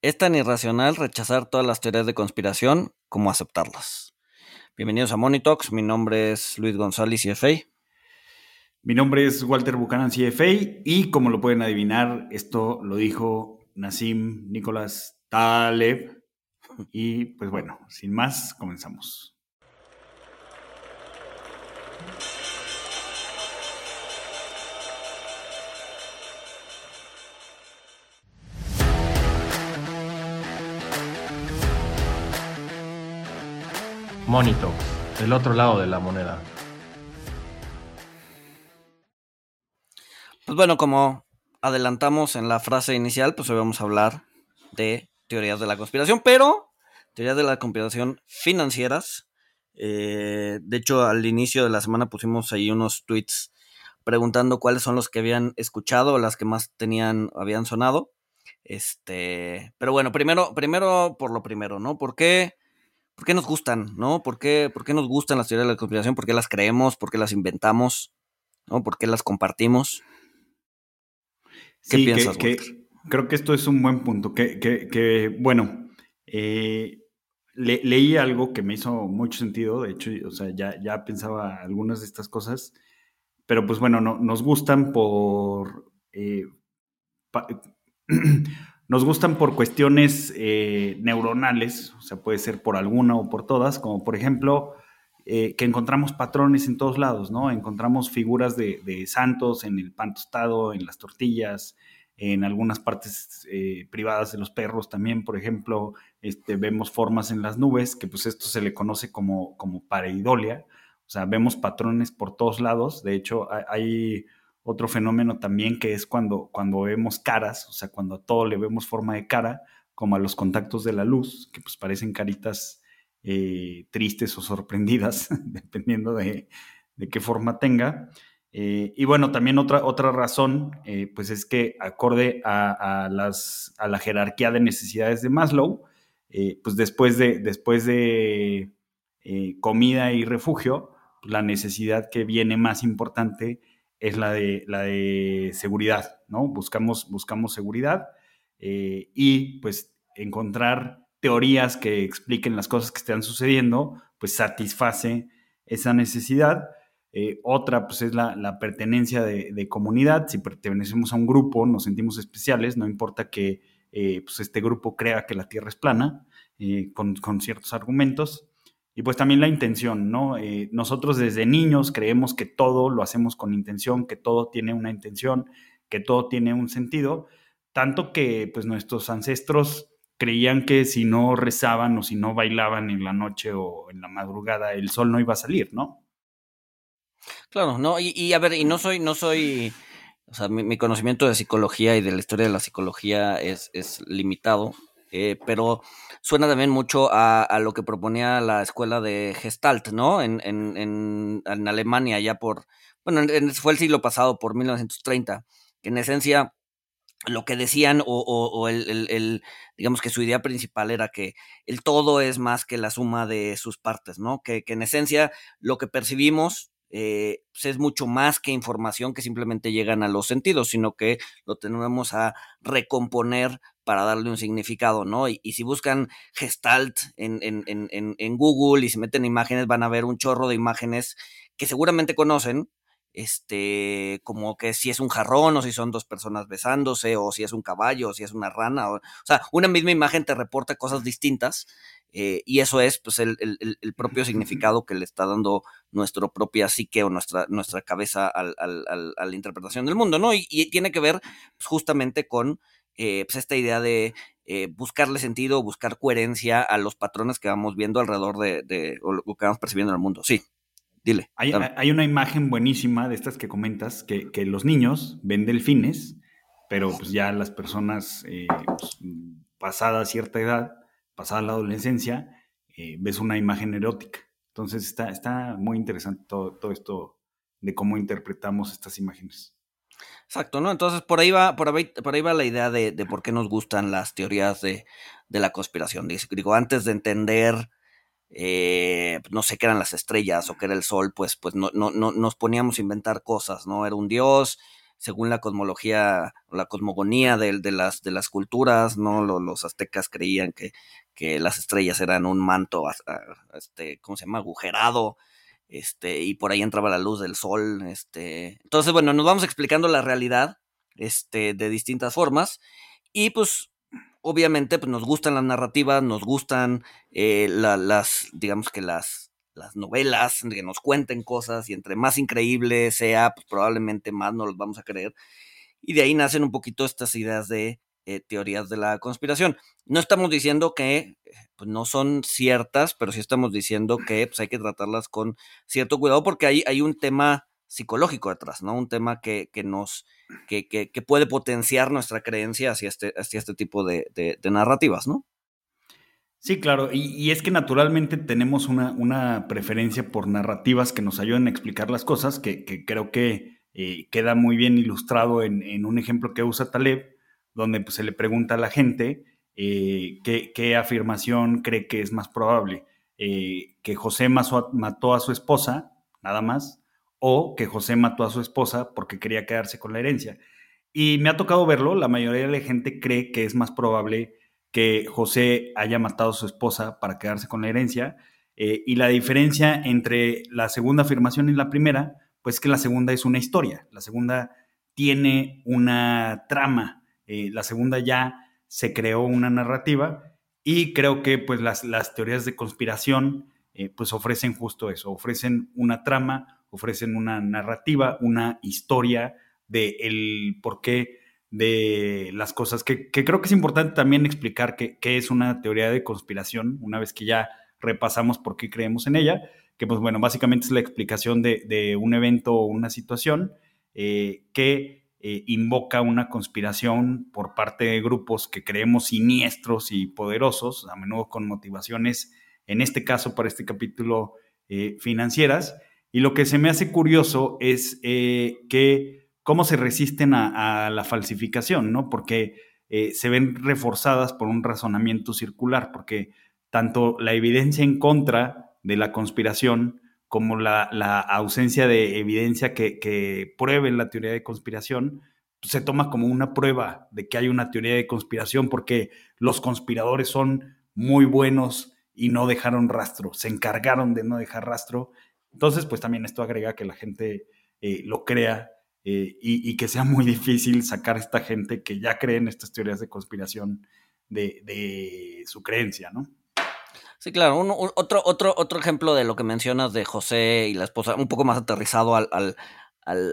Es tan irracional rechazar todas las teorías de conspiración como aceptarlas. Bienvenidos a Monitox, mi nombre es Luis González, CFA. Mi nombre es Walter Buchanan, CFA, y como lo pueden adivinar, esto lo dijo Nassim Nicolás Taleb. Y pues bueno, sin más, comenzamos. Monito, el otro lado de la moneda. Pues bueno, como adelantamos en la frase inicial, pues hoy vamos a hablar de teorías de la conspiración, pero teorías de la conspiración financieras. Eh, de hecho, al inicio de la semana pusimos ahí unos tweets preguntando cuáles son los que habían escuchado, las que más tenían, habían sonado. Este, pero bueno, primero, primero por lo primero, ¿no? ¿Por qué? ¿Por qué nos gustan? ¿No? ¿Por qué, ¿Por qué nos gustan las teorías de la conspiración? ¿Por qué las creemos? ¿Por qué las inventamos? ¿No? ¿Por qué las compartimos? ¿Qué piensas, que, Creo que esto es un buen punto. Que, que bueno, eh, leí algo que me hizo mucho sentido. De hecho, o sea, ya, ya pensaba algunas de estas cosas. Pero pues bueno, no, nos gustan por. Eh, Nos gustan por cuestiones eh, neuronales, o sea, puede ser por alguna o por todas, como por ejemplo eh, que encontramos patrones en todos lados, ¿no? Encontramos figuras de, santos en el pan tostado, en las tortillas, en algunas partes eh, privadas de los perros también, por ejemplo, este, vemos formas en las nubes, que pues esto se le conoce como, como pareidolia, o sea, vemos patrones por todos lados, de hecho hay otro fenómeno también que es cuando, cuando vemos caras, o sea, cuando a todo le vemos forma de cara, como a los contactos de la luz, que pues parecen caritas eh, tristes o sorprendidas, dependiendo de, qué forma tenga. Eh, y bueno, también otra, otra razón, eh, pues es que acorde a, las, a la jerarquía de necesidades de Maslow, pues después de, después de comida y refugio, la necesidad que viene más importante es la de, la de seguridad, ¿no? Buscamos, buscamos seguridad eh, y pues encontrar teorías que expliquen las cosas que están sucediendo, pues satisface esa necesidad. Eh, otra, pues es la, pertenencia de, comunidad. Si pertenecemos a un grupo, nos sentimos especiales, no importa que eh, pues este grupo crea que la Tierra es plana, con, con, ciertos argumentos. Y pues también la intención, ¿no? Eh, nosotros desde niños creemos que todo lo hacemos con intención, que todo tiene una intención, que todo tiene un sentido, tanto que pues nuestros ancestros creían que si no rezaban o si no bailaban en la noche o en la madrugada, el sol no iba a salir, ¿no? Claro, no, y, a ver, y no soy, no soy, o sea, mi, conocimiento de psicología y de la historia de la psicología es, es limitado, eh, pero suena también mucho a, lo que proponía la escuela de Gestalt, ¿no? En, en, en, Alemania, ya por, bueno, fue el siglo pasado, por 1930, que en esencia lo que decían o, el, digamos que su idea principal era que el todo es más que la suma de sus partes, ¿no? Que, que en esencia lo que percibimos eh, pues es mucho más que información que simplemente llegan a los sentidos, sino que lo tenemos a recomponer para darle un significado, ¿no? Y, si buscan Gestalt en, en, en, en, Google y se meten imágenes, van a ver un chorro de imágenes que seguramente conocen, este, como que si es un jarrón, o si son dos personas besándose, o si es un caballo, o si es una rana, o, o sea, una misma imagen te reporta cosas distintas, eh, y eso es pues el, el, el, propio significado que le está dando nuestra propia psique o nuestra, nuestra cabeza al, al, a la interpretación del mundo, ¿no? Y, y tiene que ver pues, justamente con eh, pues esta idea de eh, buscarle sentido, buscar coherencia a los patrones que vamos viendo alrededor de, o lo que vamos percibiendo en el mundo. Sí, dile. Hay, hay una imagen buenísima de estas que comentas, que, que, los niños ven delfines, pero pues ya las personas eh, pues, pasada cierta edad, pasada la adolescencia, ves una imagen erótica. Entonces está, está muy interesante todo, todo esto de cómo interpretamos estas imágenes. Exacto, ¿no? Entonces por ahí va, por ahí, por ahí va la idea de, de, por qué nos gustan las teorías de, de la conspiración. Digo, antes de entender, eh, no sé qué eran las estrellas o qué era el sol, pues, pues no, no, no, nos poníamos a inventar cosas, ¿no? Era un dios, según la cosmología, la cosmogonía de, de las, de las culturas, ¿no? Los, aztecas creían que, que, las estrellas eran un manto, este, ¿cómo se llama? Agujerado, este, y por ahí entraba la luz del sol, este. Entonces, bueno, nos vamos explicando la realidad, este, de distintas formas, y pues obviamente pues, nos gustan las narrativas, nos gustan eh, las, digamos que las, las novelas, que nos cuenten cosas y entre más increíble sea, pues probablemente más nos los vamos a creer. Y de ahí nacen un poquito estas ideas de eh, teorías de la conspiración. No estamos diciendo que pues, no son ciertas, pero sí estamos diciendo que pues, hay que tratarlas con cierto cuidado porque hay, hay un tema psicológico detrás, ¿no? Un tema que, que nos, que, que, puede potenciar nuestra creencia hacia este, hacia este tipo de, narrativas, ¿no? Sí, claro, y, es que naturalmente tenemos una, una, preferencia por narrativas que nos ayuden a explicar las cosas, que, creo que eh, queda muy bien ilustrado en, un ejemplo que usa Taleb, donde pues, se le pregunta a la gente eh, qué, afirmación cree que es más probable, eh, que José mató a su esposa, nada más, o que José mató a su esposa porque quería quedarse con la herencia. Y me ha tocado verlo, la mayoría de la gente cree que es más probable que José haya matado a su esposa para quedarse con la herencia. Eh, y la diferencia entre la segunda afirmación y la primera, pues que la segunda es una historia, la segunda tiene una trama, eh, la segunda ya se creó una narrativa y creo que pues las, las teorías de conspiración eh, pues ofrecen justo eso, ofrecen una trama, ofrecen una narrativa, una historia de el por qué de las cosas, que, creo que es importante también explicar qué es una teoría de conspiración, una vez que ya repasamos por qué creemos en ella, que pues bueno, básicamente es la explicación de, un evento o una situación eh, que eh, invoca una conspiración por parte de grupos que creemos siniestros y poderosos, a menudo con motivaciones, en este caso para este capítulo, eh, financieras, y lo que se me hace curioso es eh, que cómo se resisten a, la falsificación, ¿no? Porque se ven reforzadas por un razonamiento circular, porque tanto la evidencia en contra de la conspiración como la, ausencia de evidencia que, pruebe la teoría de conspiración, pues, se toma como una prueba de que hay una teoría de conspiración porque los conspiradores son muy buenos y no dejaron rastro, se encargaron de no dejar rastro entonces, pues también esto agrega que la gente eh, lo crea eh, y, y, que sea muy difícil sacar a esta gente que ya cree en estas teorías de conspiración de, de su creencia, ¿no? Sí, claro. Un, otro, otro, otro ejemplo de lo que mencionas de José y la esposa, un poco más aterrizado al, al,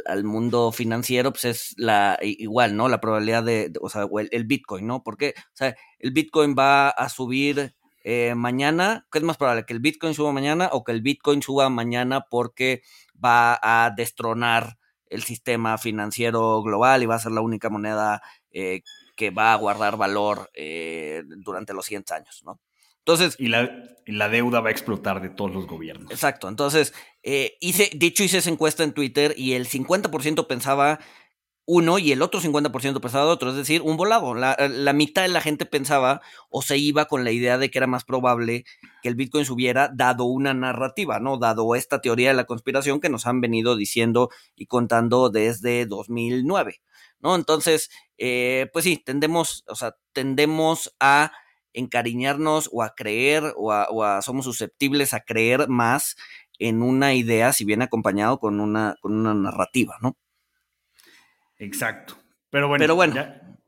al, mundo financiero, pues es la igual, ¿no? La probabilidad de, de o sea, el, el, Bitcoin, ¿no? Porque, o sea, el Bitcoin va a subir eh, mañana, ¿qué es más probable? ¿Que el Bitcoin suba mañana o que el Bitcoin suba mañana porque va a destronar el sistema financiero global y va a ser la única moneda eh, que va a guardar valor eh, durante los 100 años, ¿no? Entonces. Y la, la, deuda va a explotar de todos los gobiernos. Exacto. Entonces, eh, hice, de hecho, hice esa encuesta en Twitter y el 50% pensaba uno y el otro 50% pensaba otro, es decir, un volado. La, la, mitad de la gente pensaba o se iba con la idea de que era más probable que el Bitcoin subiera dado una narrativa, ¿no? Dado esta teoría de la conspiración que nos han venido diciendo y contando desde 2009, ¿no? Entonces, eh, pues sí, tendemos, o sea, tendemos a encariñarnos o a creer o a, o a somos susceptibles a creer más en una idea si viene acompañado con una, con una narrativa, ¿no? Exacto. Pero bueno,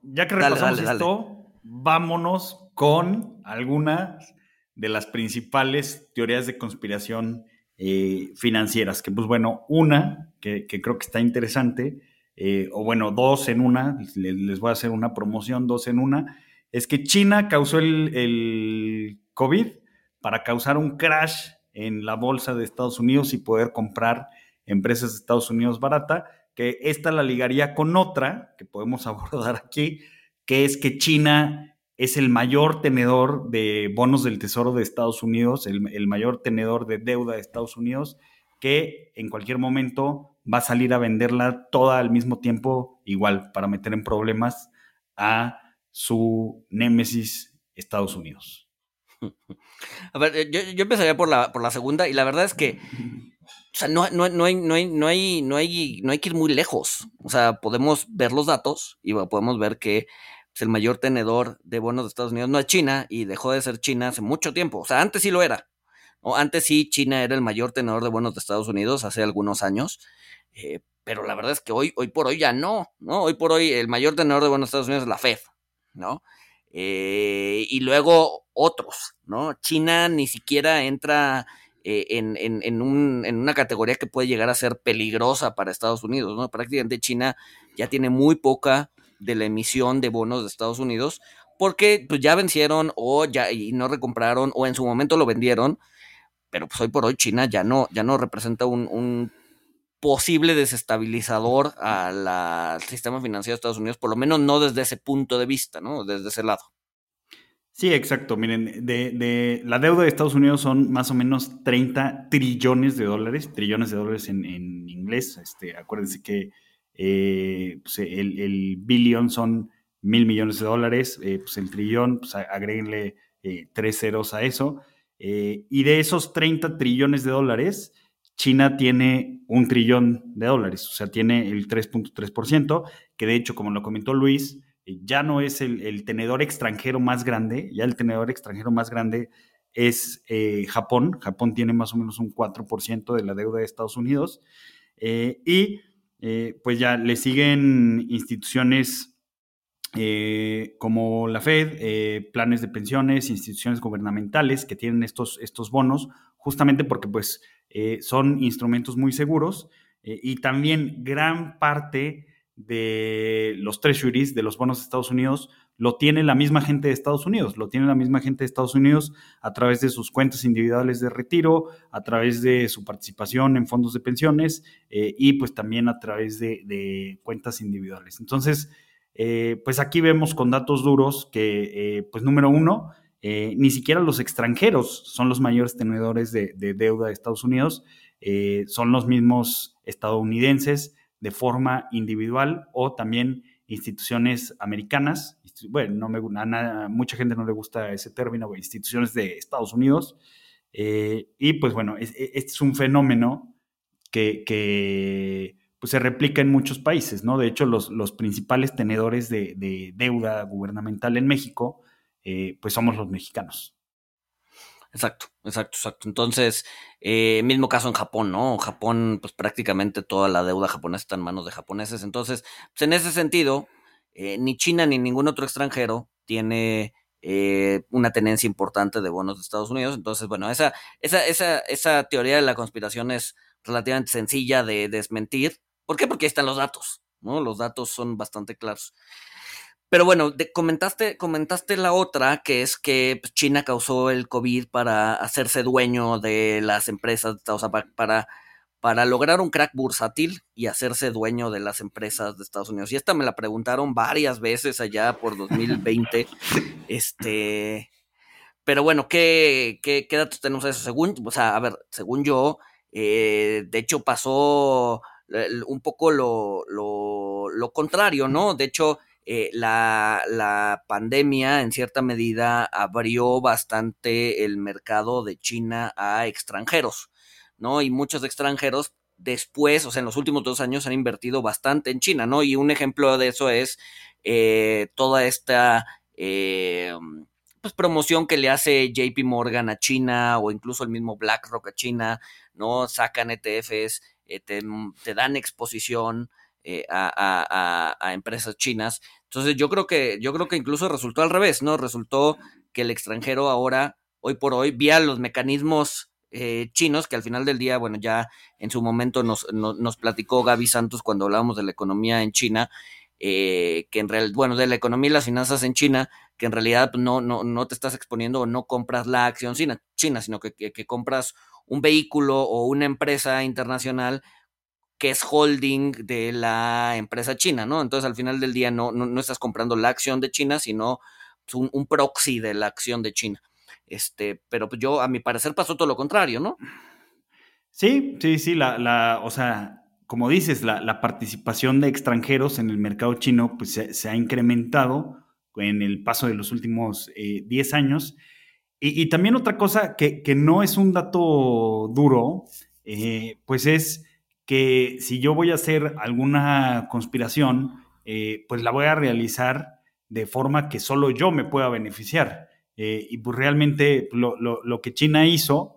Ya, que repasamos esto, vámonos con algunas de las principales teorías de conspiración eh, financieras. Que, pues bueno, una que, creo que está interesante, eh, o bueno, dos en una, les, voy a hacer una promoción, dos en una, es que China causó el, el COVID para causar un crash en la bolsa de Estados Unidos y poder comprar empresas de Estados Unidos barata que esta la ligaría con otra que podemos abordar aquí, que es que China es el mayor tenedor de bonos del Tesoro de Estados Unidos, el, el, mayor tenedor de deuda de Estados Unidos, que en cualquier momento va a salir a venderla toda al mismo tiempo, igual, para meter en problemas a su némesis Estados Unidos. A ver, yo, yo empezaría por la, por la segunda, y la verdad es que o sea, no, no, no, hay, no, hay, no, hay, no, hay, no hay que ir muy lejos. O sea, podemos ver los datos y podemos ver que pues, el mayor tenedor de bonos de Estados Unidos no es China y dejó de ser China hace mucho tiempo. O sea, antes sí lo era. O antes sí, China era el mayor tenedor de bonos de Estados Unidos hace algunos años. Eh, pero la verdad es que hoy, hoy por hoy ya no, ¿no? Hoy por hoy el mayor tenedor de bonos de Estados Unidos es la Fed, ¿no? Eh, y luego otros, ¿no? China ni siquiera entra eh, en, en, un, en, una categoría que puede llegar a ser peligrosa para Estados Unidos, ¿no? Prácticamente China ya tiene muy poca de la emisión de bonos de Estados Unidos porque pues ya vencieron o ya y no recompraron o en su momento lo vendieron, pero pues hoy por hoy China ya no, ya no representa un posible desestabilizador al sistema financiero de Estados Unidos, por lo menos no desde ese punto de vista, ¿no? Desde ese lado. Sí, exacto. Miren, de, la deuda de Estados Unidos son más o menos 30 trillones de dólares, trillones de dólares en, inglés. Este, acuérdense que eh, pues, el, el billón son mil millones de dólares, eh, pues el trillón, pues agréguenle eh, tres ceros a eso. y de esos 30 trillones de dólares, China tiene un trillón de dólares, o sea, tiene el 3.3%, que de hecho, como lo comentó Luis, eh, ya no es el, tenedor extranjero más grande, ya el tenedor extranjero más grande es eh, Japón. Japón tiene más o menos un 4% de la deuda de Estados Unidos. Eh, y pues ya le siguen instituciones como la Fed, planes de pensiones, instituciones gubernamentales que tienen estos, estos bonos, justamente porque pues eh, son instrumentos muy seguros eh, y también gran parte de los treasuries, de los bonos de Estados Unidos, lo tiene la misma gente de Estados Unidos, lo tiene la misma gente de Estados Unidos a través de sus cuentas individuales de retiro, a través de su participación en fondos de pensiones eh, y pues también a través de, cuentas individuales. Entonces, pues aquí vemos con datos duros que, pues número uno, eh, ni siquiera los extranjeros son los mayores tenedores de, deuda de Estados Unidos, eh, son los mismos estadounidenses de forma individual o también instituciones americanas. Bueno, no me, a, mucha gente no le gusta ese término, instituciones de Estados Unidos. Eh, y pues bueno, este es, un fenómeno que, pues, se replica en muchos países, ¿no? De hecho, los, los principales tenedores de deuda gubernamental en México eh, pues somos los mexicanos. Exacto, exacto, exacto. Entonces, eh, mismo caso en Japón, ¿no? Japón, pues prácticamente toda la deuda japonesa está en manos de japoneses. Entonces, pues en ese sentido, eh, ni China ni ningún otro extranjero tiene una tenencia importante de bonos de Estados Unidos. Entonces, bueno, esa, esa, esa, esa teoría de la conspiración es relativamente sencilla de desmentir. ¿Por qué? Porque ahí están los datos, ¿no? Los datos son bastante claros. Pero bueno, comentaste, comentaste la otra, que es que pues, China causó el COVID para hacerse dueño de las empresas, o sea, para, para lograr un crack bursátil y hacerse dueño de las empresas de Estados Unidos. Y esta me la preguntaron varias veces allá por 2020. este, pero bueno, ¿qué, qué, qué datos tenemos de eso? Según, o sea, a ver, según yo, eh, de hecho pasó un poco lo, lo, lo contrario, ¿no? De hecho, eh, la, pandemia en cierta medida abrió bastante el mercado de China a extranjeros, ¿no? Y muchos extranjeros después, o sea, en los últimos dos años han invertido bastante en China, ¿no? Y un ejemplo de eso es eh, toda esta... Eh, pues promoción que le hace JP Morgan a China o incluso el mismo BlackRock a China, ¿no? Sacan ETFs, te, dan exposición, eh, a, empresas chinas. Entonces yo creo que, yo creo que incluso resultó al revés, ¿no? Resultó que el extranjero ahora, hoy por hoy, vía los mecanismos eh, chinos, que al final del día, bueno, ya en su momento nos, nos, platicó Gaby Santos cuando hablábamos de la economía en China, eh, que en realidad, bueno, de la economía y las finanzas en China, que en realidad no, no, no te estás exponiendo o no compras la acción china, china sino que, que compras un vehículo o una empresa internacional que es holding de la empresa china, ¿no? Entonces al final del día no, no, estás comprando la acción de China, sino un, proxy de la acción de China. Este, pero pues, yo, a mi parecer, pasó todo lo contrario, ¿no? Sí, sí, sí, la, la o sea, como dices, la, participación de extranjeros en el mercado chino pues, se, ha incrementado en el paso de los últimos 10 eh, años. Y, y, también otra cosa que, que, no es un dato duro, eh, pues es que si yo voy a hacer alguna conspiración, eh, pues la voy a realizar de forma que solo yo me pueda beneficiar. y pues realmente lo, que China hizo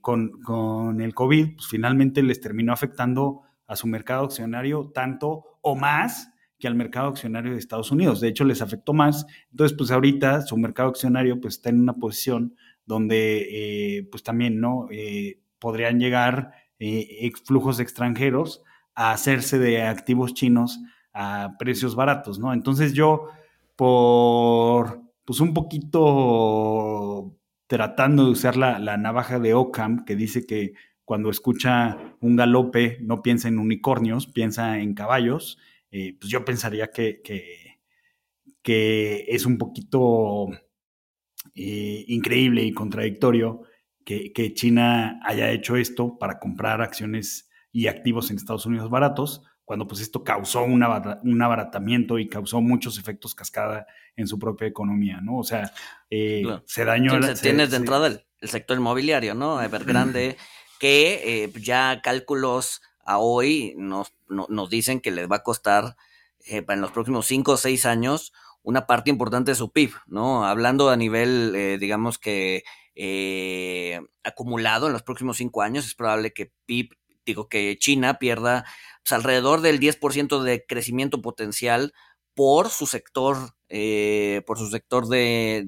con, el COVID, pues finalmente les terminó afectando a su mercado accionario tanto o más que al mercado accionario de Estados Unidos. De hecho, les afectó más. Entonces, pues ahorita su mercado accionario pues está en una posición donde eh, pues también, ¿no? Eh, podrían llegar eh, flujos extranjeros a hacerse de activos chinos a precios baratos, ¿no? Entonces yo, por, pues un poquito tratando de usar la, la navaja de Ockham, que dice que cuando escucha un galope no piensa en unicornios, piensa en caballos, eh, pues yo pensaría que, que, es un poquito eh, increíble y contradictorio que, China haya hecho esto para comprar acciones y activos en Estados Unidos baratos, cuando pues esto causó un, abaratamiento y causó muchos efectos cascada en su propia economía, ¿no? O sea, eh, se dañó... Tienes, de entrada el, sector inmobiliario, ¿no? Evergrande, que ya cálculos a hoy nos, nos dicen que les va a costar eh, en los próximos cinco o seis años una parte importante de su PIB, ¿no? Hablando a nivel, eh, digamos que eh, acumulado en los próximos cinco años, es probable que PIB, digo que China pierda pues, alrededor del 10% de crecimiento potencial por su sector, por su sector de,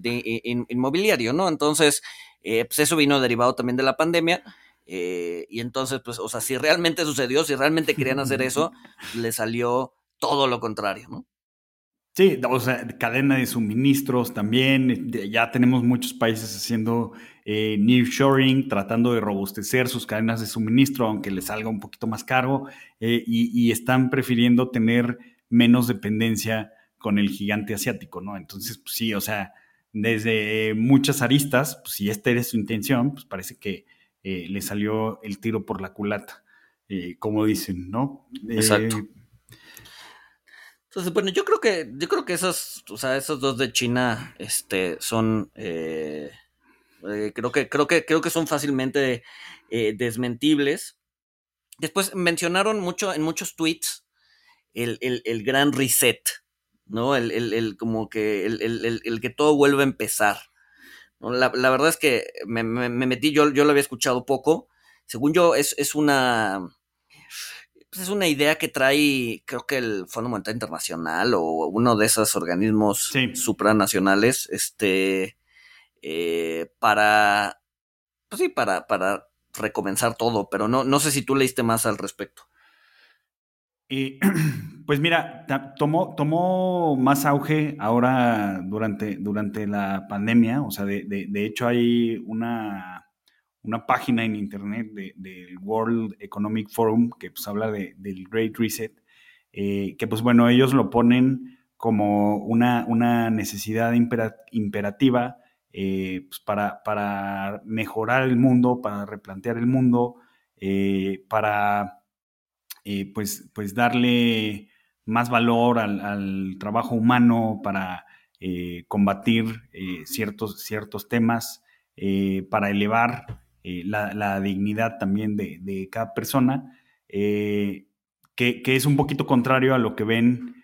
inmobiliario, ¿no? Entonces, pues eso vino derivado también de la pandemia. Eh, y entonces, pues, o sea, si realmente sucedió, si realmente querían hacer eso, le salió todo lo contrario, ¿no? Sí, o sea, cadena de suministros también. Ya tenemos muchos países haciendo eh, nearshoring, tratando de robustecer sus cadenas de suministro, aunque les salga un poquito más caro, eh, y, están prefiriendo tener menos dependencia con el gigante asiático, ¿no? Entonces, pues sí, o sea, desde muchas aristas, pues si esta era su intención, pues parece que eh, le salió el tiro por la culata, eh, como dicen, ¿no? Exacto. Eh, Entonces, bueno, yo creo que, yo creo que esos, o sea, esos dos de China, este, son, creo que, creo que, creo que son fácilmente desmentibles. Después mencionaron mucho en muchos tweets el, gran reset, ¿no? El, como que el, que todo vuelve a empezar. La, verdad es que me, metí, yo, yo lo había escuchado poco. Según yo, es, es una. Pues es una idea que trae, creo que el Fondo Monetario Internacional o uno de esos organismos supranacionales, este, eh, para, pues sí, para, para recomenzar todo, pero no, no sé si tú leíste más al respecto. Y pues mira, tomó, tomó más auge ahora durante, durante la pandemia. O sea, de, hecho hay una, una, página en internet del World Economic Forum que pues habla del Great Reset, eh, que pues bueno, ellos lo ponen como una, una necesidad imperativa eh, pues para, para, mejorar el mundo, para replantear el mundo, eh, para pues, pues darle más valor al, trabajo humano para combatir ciertos, ciertos temas, para elevar la, dignidad también de, cada persona, que, es un poquito contrario a lo que ven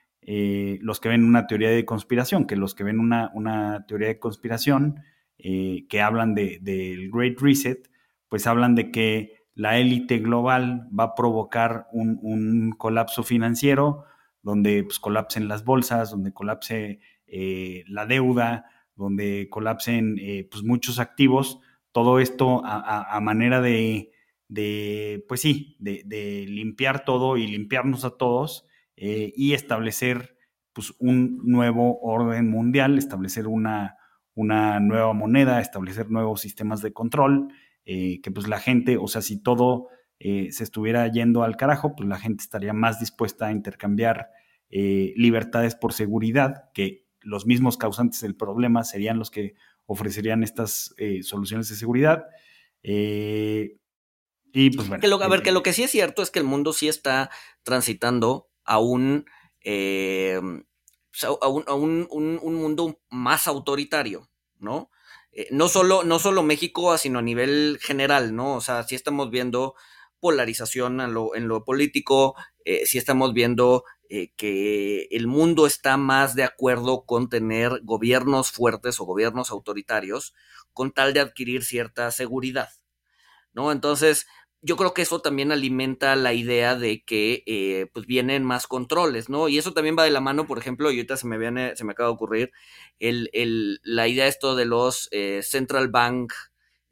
los que ven una teoría de conspiración, que los que ven una, una teoría de conspiración que hablan del Great Reset, pues hablan de que la élite global va a provocar un, colapso financiero, donde pues, colapsen las bolsas, donde colapse eh, la deuda, donde colapsen eh, pues, muchos activos, todo esto a, manera de, pues sí, de, limpiar todo y limpiarnos a todos eh, y establecer pues, un nuevo orden mundial, establecer una, una nueva moneda, establecer nuevos sistemas de control eh, que pues la gente, o sea, si todo eh, se estuviera yendo al carajo, pues la gente estaría más dispuesta a intercambiar libertades por seguridad, que los mismos causantes del problema serían los que ofrecerían estas soluciones de seguridad. y pues bueno. a ver, que lo que sí es cierto es que el mundo sí está transitando a un, a un, un mundo más autoritario, ¿no? eh, no, solo, no solo México, sino a nivel general, ¿no? O sea, sí estamos viendo polarización en lo, político, eh, sí estamos viendo eh, que el mundo está más de acuerdo con tener gobiernos fuertes o gobiernos autoritarios con tal de adquirir cierta seguridad, ¿no? Entonces, yo creo que eso también alimenta la idea de que eh, pues vienen más controles, ¿no? Y eso también va de la mano, por ejemplo, y ahorita se me viene, se me acaba de ocurrir, el, el, la idea esto de los eh, Central Bank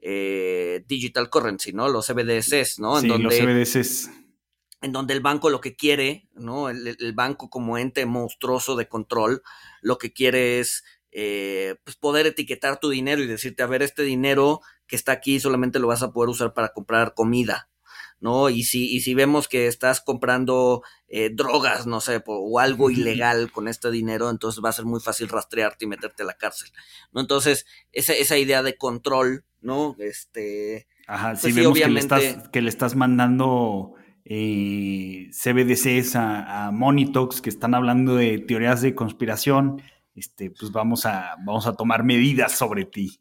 eh, Digital Currency, ¿no? Los CBDCs, ¿no? En sí, donde, los CBDCs. En donde el banco lo que quiere, ¿no? El, el banco como ente monstruoso de control, lo que quiere es eh, pues poder etiquetar tu dinero y decirte, a ver, este dinero que está aquí solamente lo vas a poder usar para comprar comida, ¿no? Y si, y si vemos que estás comprando eh, drogas, no sé, o algo ilegal con este dinero, entonces va a ser muy fácil rastrearte y meterte a la cárcel, ¿no? Entonces, esa, esa idea de control, ¿no? Este... Ajá, pues si vemos que, le estás, que le estás mandando... Eh, CBDCs a, a Monitox que están hablando de teorías de conspiración este, pues vamos a, vamos a tomar medidas sobre ti.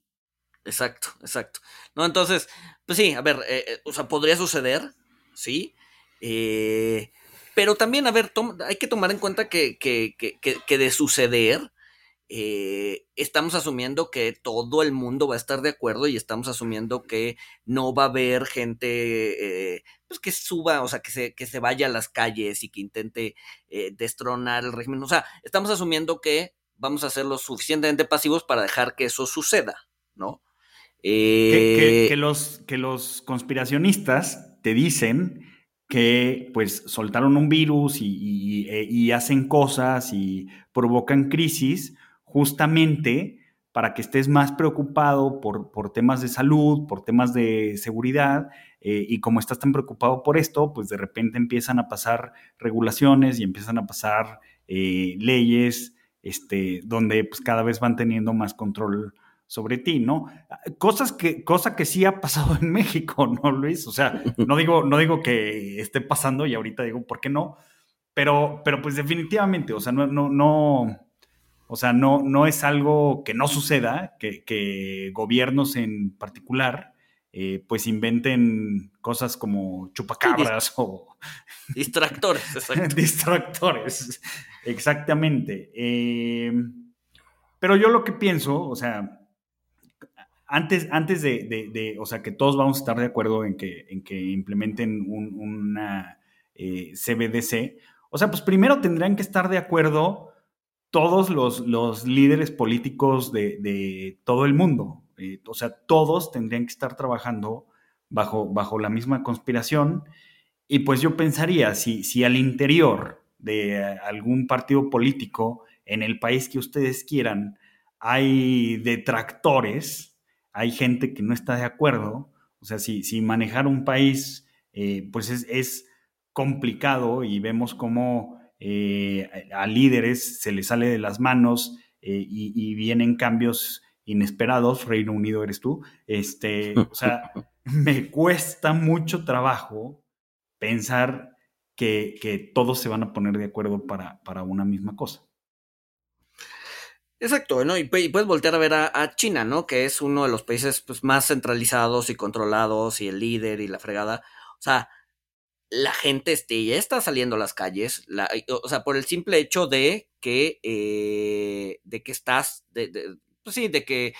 Exacto, exacto. No, entonces, pues sí, a ver, eh, eh, o sea, podría suceder, sí. Eh, pero también, a ver, hay que tomar en cuenta que, que, que, que de suceder, eh, estamos asumiendo que todo el mundo va a estar de acuerdo y estamos asumiendo que no va a haber gente eh, pues que suba, o sea, que se, que se vaya a las calles y que intente eh, destronar el régimen. O sea, estamos asumiendo que vamos a ser lo suficientemente pasivos para dejar que eso suceda, ¿no? Eh, que, los, que los conspiracionistas te dicen que pues soltaron un virus y, y, hacen cosas y provocan crisis justamente para que estés más preocupado por, por temas de salud, por temas de seguridad, eh, y como estás tan preocupado por esto, pues de repente empiezan a pasar regulaciones y empiezan a pasar eh, leyes este, donde pues cada vez van teniendo más control sobre ti, ¿no? Cosas que, cosa que sí ha pasado en México, ¿no, Luis? O sea, no digo, no digo que esté pasando y ahorita digo, ¿por qué no? Pero, pero pues definitivamente, o sea, no, no, no, o sea, no, no es algo que no suceda, que, que gobiernos en particular, eh, pues inventen cosas como chupacabras o... Distractores, exacto. Distractores. Exactamente. Eh, pero yo lo que pienso, o sea, antes, antes de, o sea, que todos vamos a estar de acuerdo en que, en que implementen una eh, CBDC, o sea, pues primero tendrían que estar de acuerdo todos los, los líderes políticos de, todo el mundo. Eh, o sea, todos tendrían que estar trabajando bajo, bajo la misma conspiración. Y pues yo pensaría, si, si al interior de algún partido político en el país que ustedes quieran, hay detractores, hay gente que no está de acuerdo. O sea, si, si manejar un país, eh, pues es, complicado y vemos cómo eh, a líderes se les sale de las manos eh, y, vienen cambios inesperados. Reino Unido eres tú. Este, o sea, me cuesta mucho trabajo pensar que, todos se van a poner de acuerdo para, para una misma cosa. Exacto, ¿no? Y, puedes voltear a ver a, China, ¿no? Que es uno de los países pues, más centralizados y controlados y el líder y la fregada. O sea, la gente este, ya está saliendo a las calles, o sea, por el simple hecho de que, eh, de que estás, de, pues sí, de que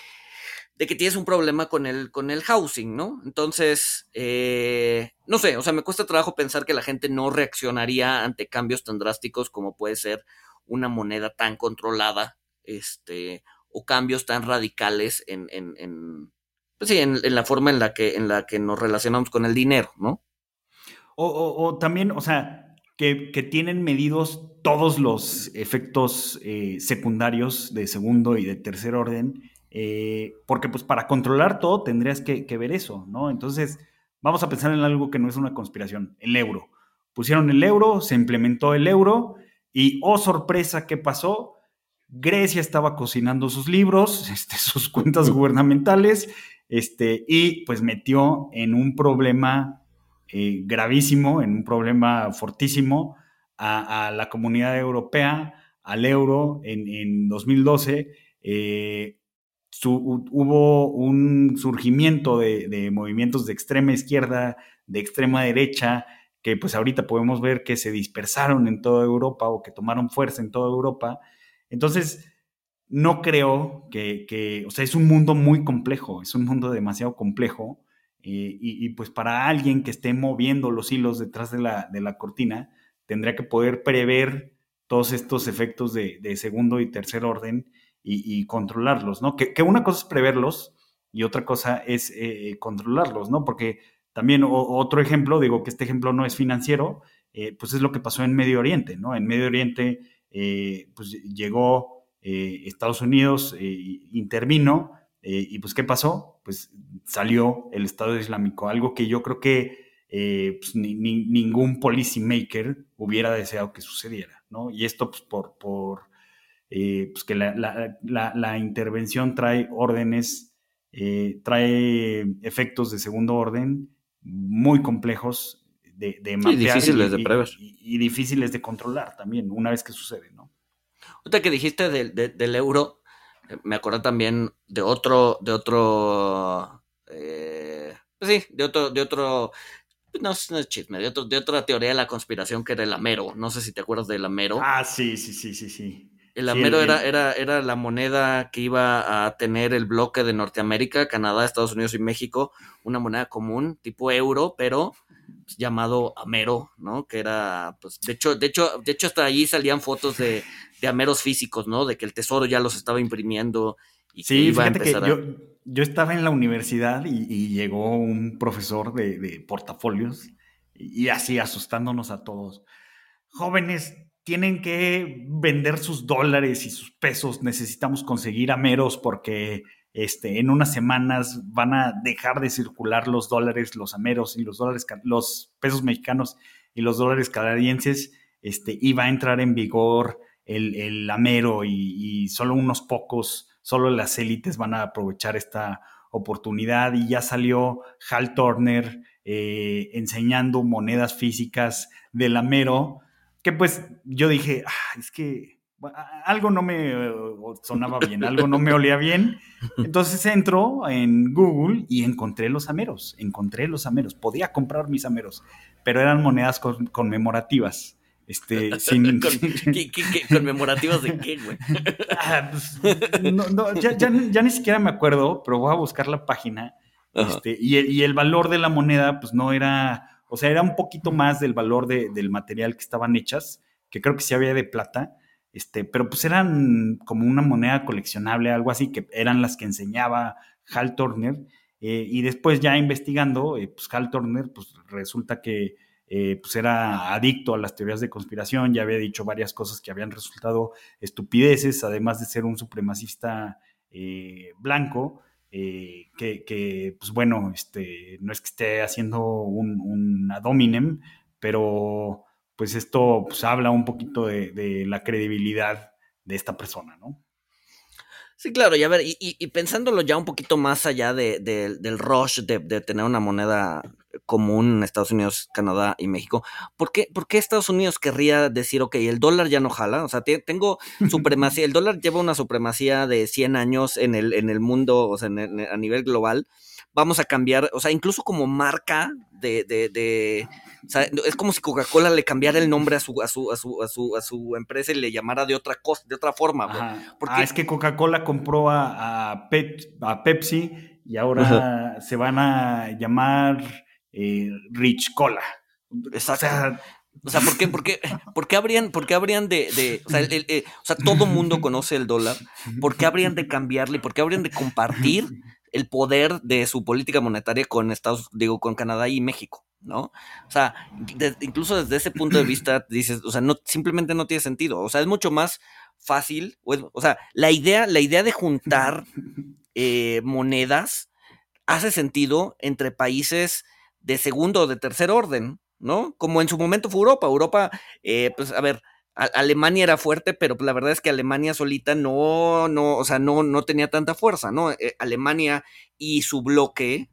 de que tienes un problema con el, con el housing, ¿no? Entonces, eh, no sé, o sea, me cuesta trabajo pensar que la gente no reaccionaría ante cambios tan drásticos como puede ser una moneda tan controlada, este, o cambios tan radicales en, en, en pues sí, en, la forma en la, que, en la que nos relacionamos con el dinero, ¿no? O, también, o sea, que, tienen medidos todos los efectos eh, secundarios de segundo y de tercer orden eh, porque pues para controlar todo tendrías que, ver eso, ¿no? Entonces, vamos a pensar en algo que no es una conspiración, el euro. Pusieron el euro, se implementó el euro y, oh sorpresa, ¿qué pasó? Grecia estaba cocinando sus libros, este, sus cuentas gubernamentales, este, y pues metió en un problema eh, gravísimo, en un problema fortísimo a, la comunidad europea, al euro en, en 2012. Eh, hubo un surgimiento de, movimientos de extrema izquierda, de extrema derecha, que pues ahorita podemos ver que se dispersaron en toda Europa o que tomaron fuerza en toda Europa. Entonces, no creo que, o sea, es un mundo muy complejo, es un mundo demasiado complejo. y, pues para alguien que esté moviendo los hilos detrás de la, de la cortina, tendría que poder prever todos estos efectos de, segundo y tercer orden y, controlarlos, ¿no? Que, una cosa es preverlos y otra cosa es eh, controlarlos, ¿no? Porque también otro ejemplo, digo que este ejemplo no es financiero, eh, pues es lo que pasó en Medio Oriente, ¿no? En Medio Oriente, eh, pues llegó Estados Unidos, intervino, y pues ¿qué pasó? Pues salió el Estado Islámico, algo que yo creo que pues, ningún policy maker hubiera deseado que sucediera, ¿no? Y esto pues por, por eh, pues que la, intervención trae órdenes, eh, trae efectos de segundo orden muy complejos de, de mapear y difíciles de prever. Y, difíciles de controlar también, una vez que sucede, ¿no? Ahorita que dijiste del euro, eh, me acuerdo también de otro, de otro, pues sí, de otro, de otro no, no es chisme, de, de, otra teoría de la conspiración que era el Amero. No sé si te acuerdas del Amero. Ah, sí, sí, sí, sí, sí. El Amero era, era, era la moneda que iba a tener el bloque de Norteamérica, Canadá, Estados Unidos y México, una moneda común, tipo euro, pero pues, llamado Amero, ¿no? Que era, pues, de hecho, de hecho, de hecho, hasta allí salían fotos de, de Ameros físicos, ¿no? De que el tesoro ya los estaba imprimiendo. Y sí, iba fíjate que yo, yo, estaba en la universidad y, llegó un profesor de, de portafolios y así asustándonos a todos. Jóvenes, tienen que vender sus dólares y sus pesos, necesitamos conseguir ameros porque este, en unas semanas van a dejar de circular los dólares, los ameros y los dólares, los pesos mexicanos y los dólares canadienses, este, y va a entrar en vigor el, el amero y, solo unos pocos, solo las élites van a aprovechar esta oportunidad. Y ya salió Hal Turner eh, enseñando monedas físicas del amero que pues yo dije, ah, es que algo no me eh, sonaba bien, algo no me olía bien. Entonces entro en Google y encontré los ameros, encontré los ameros, podía comprar mis ameros, pero eran monedas conmemorativas. Este, sin, conmemorativas de qué, güey? Ah, pues, ya, ni siquiera me acuerdo, pero voy a buscar la página. Este, y, y, el valor de la moneda, pues no era o sea, era un poquito más del valor del material que estaban hechas, que creo que sí había de plata, este, pero pues eran como una moneda coleccionable, algo así, que eran las que enseñaba Hal Turner. Eh, y después ya investigando, eh, pues Hal Turner, pues resulta que eh, pues era adicto a las teorías de conspiración, ya había dicho varias cosas que habían resultado estupideces, además de ser un supremacista blanco. Eh, que, pues bueno, este, no es que esté haciendo un, un ad pero pues esto pues, habla un poquito de, la credibilidad de esta persona, ¿no? Sí, claro, y a ver, y, pensándolo ya un poquito más allá del rush de, de, tener una moneda común en Estados Unidos, Canadá y México. ¿Por qué, ¿Por qué, Estados Unidos querría decir, ok, el dólar ya no jala? O sea, tengo supremacía, el dólar lleva una supremacía de 100 años en el, en el mundo, o sea, a nivel global. Vamos a cambiar, o sea, incluso como marca de, de, de o sea, es como si Coca-Cola le cambiara el nombre a su, a su, a su, a su, a su empresa y le llamara de otra cosa, de otra forma. Porque... Ah, es que Coca-Cola compró a, a, Pepsi y ahora se van a llamar eh, Rich Cola. Exacto. O sea, ¿por qué, por qué, por qué habrían, por qué habrían de, de o, sea, el, o sea, todo mundo conoce el dólar, ¿por qué habrían de cambiarle, por qué habrían de compartir el poder de su política monetaria con Estados, digo, con Canadá y México, ¿no? O sea, incluso desde ese punto de vista dices, o sea, no, simplemente no tiene sentido, o sea, es mucho más fácil, o, sea, la idea, la idea de juntar eh, monedas hace sentido entre países de segundo o de tercer orden, ¿no? Como en su momento fue Europa. Europa, eh, pues a ver, Alemania era fuerte, pero la verdad es que Alemania solita no, no, o sea, no, no tenía tanta fuerza, ¿no? Eh, Alemania y su bloque,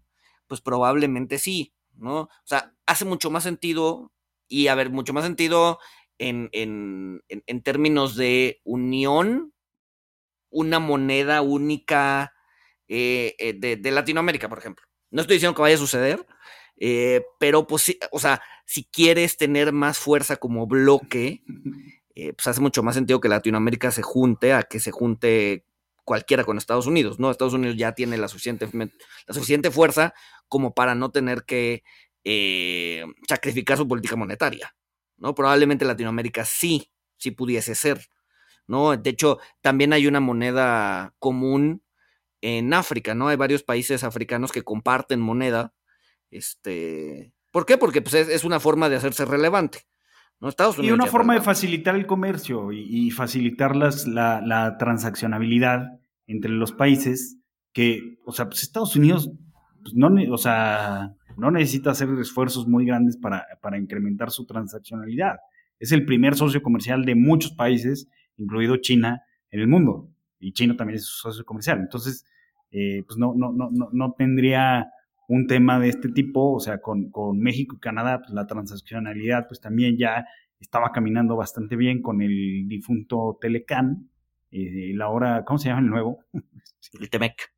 pues probablemente sí, ¿no? O sea, hace mucho más sentido, y a ver, mucho más sentido en, en, en términos de unión, una moneda única eh, de, Latinoamérica, por ejemplo. No estoy diciendo que vaya a suceder, pero pues, o sea, si quieres tener más fuerza como bloque, pues hace mucho más sentido que Latinoamérica se junte a que se junte cualquiera con Estados Unidos, ¿no? Estados Unidos ya tiene la suficiente, la suficiente fuerza como para no tener que eh, sacrificar su política monetaria, ¿no? Probablemente Latinoamérica sí, sí pudiese ser, ¿no? De hecho, también hay una moneda común en África, ¿no? Hay varios países africanos que comparten moneda, este... ¿Por qué? Porque pues, es, una forma de hacerse relevante. ¿no? Estados Unidos y una forma de facilitar el comercio y, facilitar las, la, transaccionabilidad entre los países que, o sea, pues Estados Unidos, pues no, o sea, no necesita hacer esfuerzos muy grandes para, incrementar su transaccionalidad. Es el primer socio comercial de muchos países, incluido China, en el mundo. Y China también es su socio comercial. Entonces, eh, pues no, no, no, no, no tendría un tema de este tipo, o sea, con, con México y Canadá, pues la transaccionalidad, pues también ya estaba caminando bastante bien con el difunto Telecan, eh, la hora, ¿cómo se llama el nuevo? El Temec.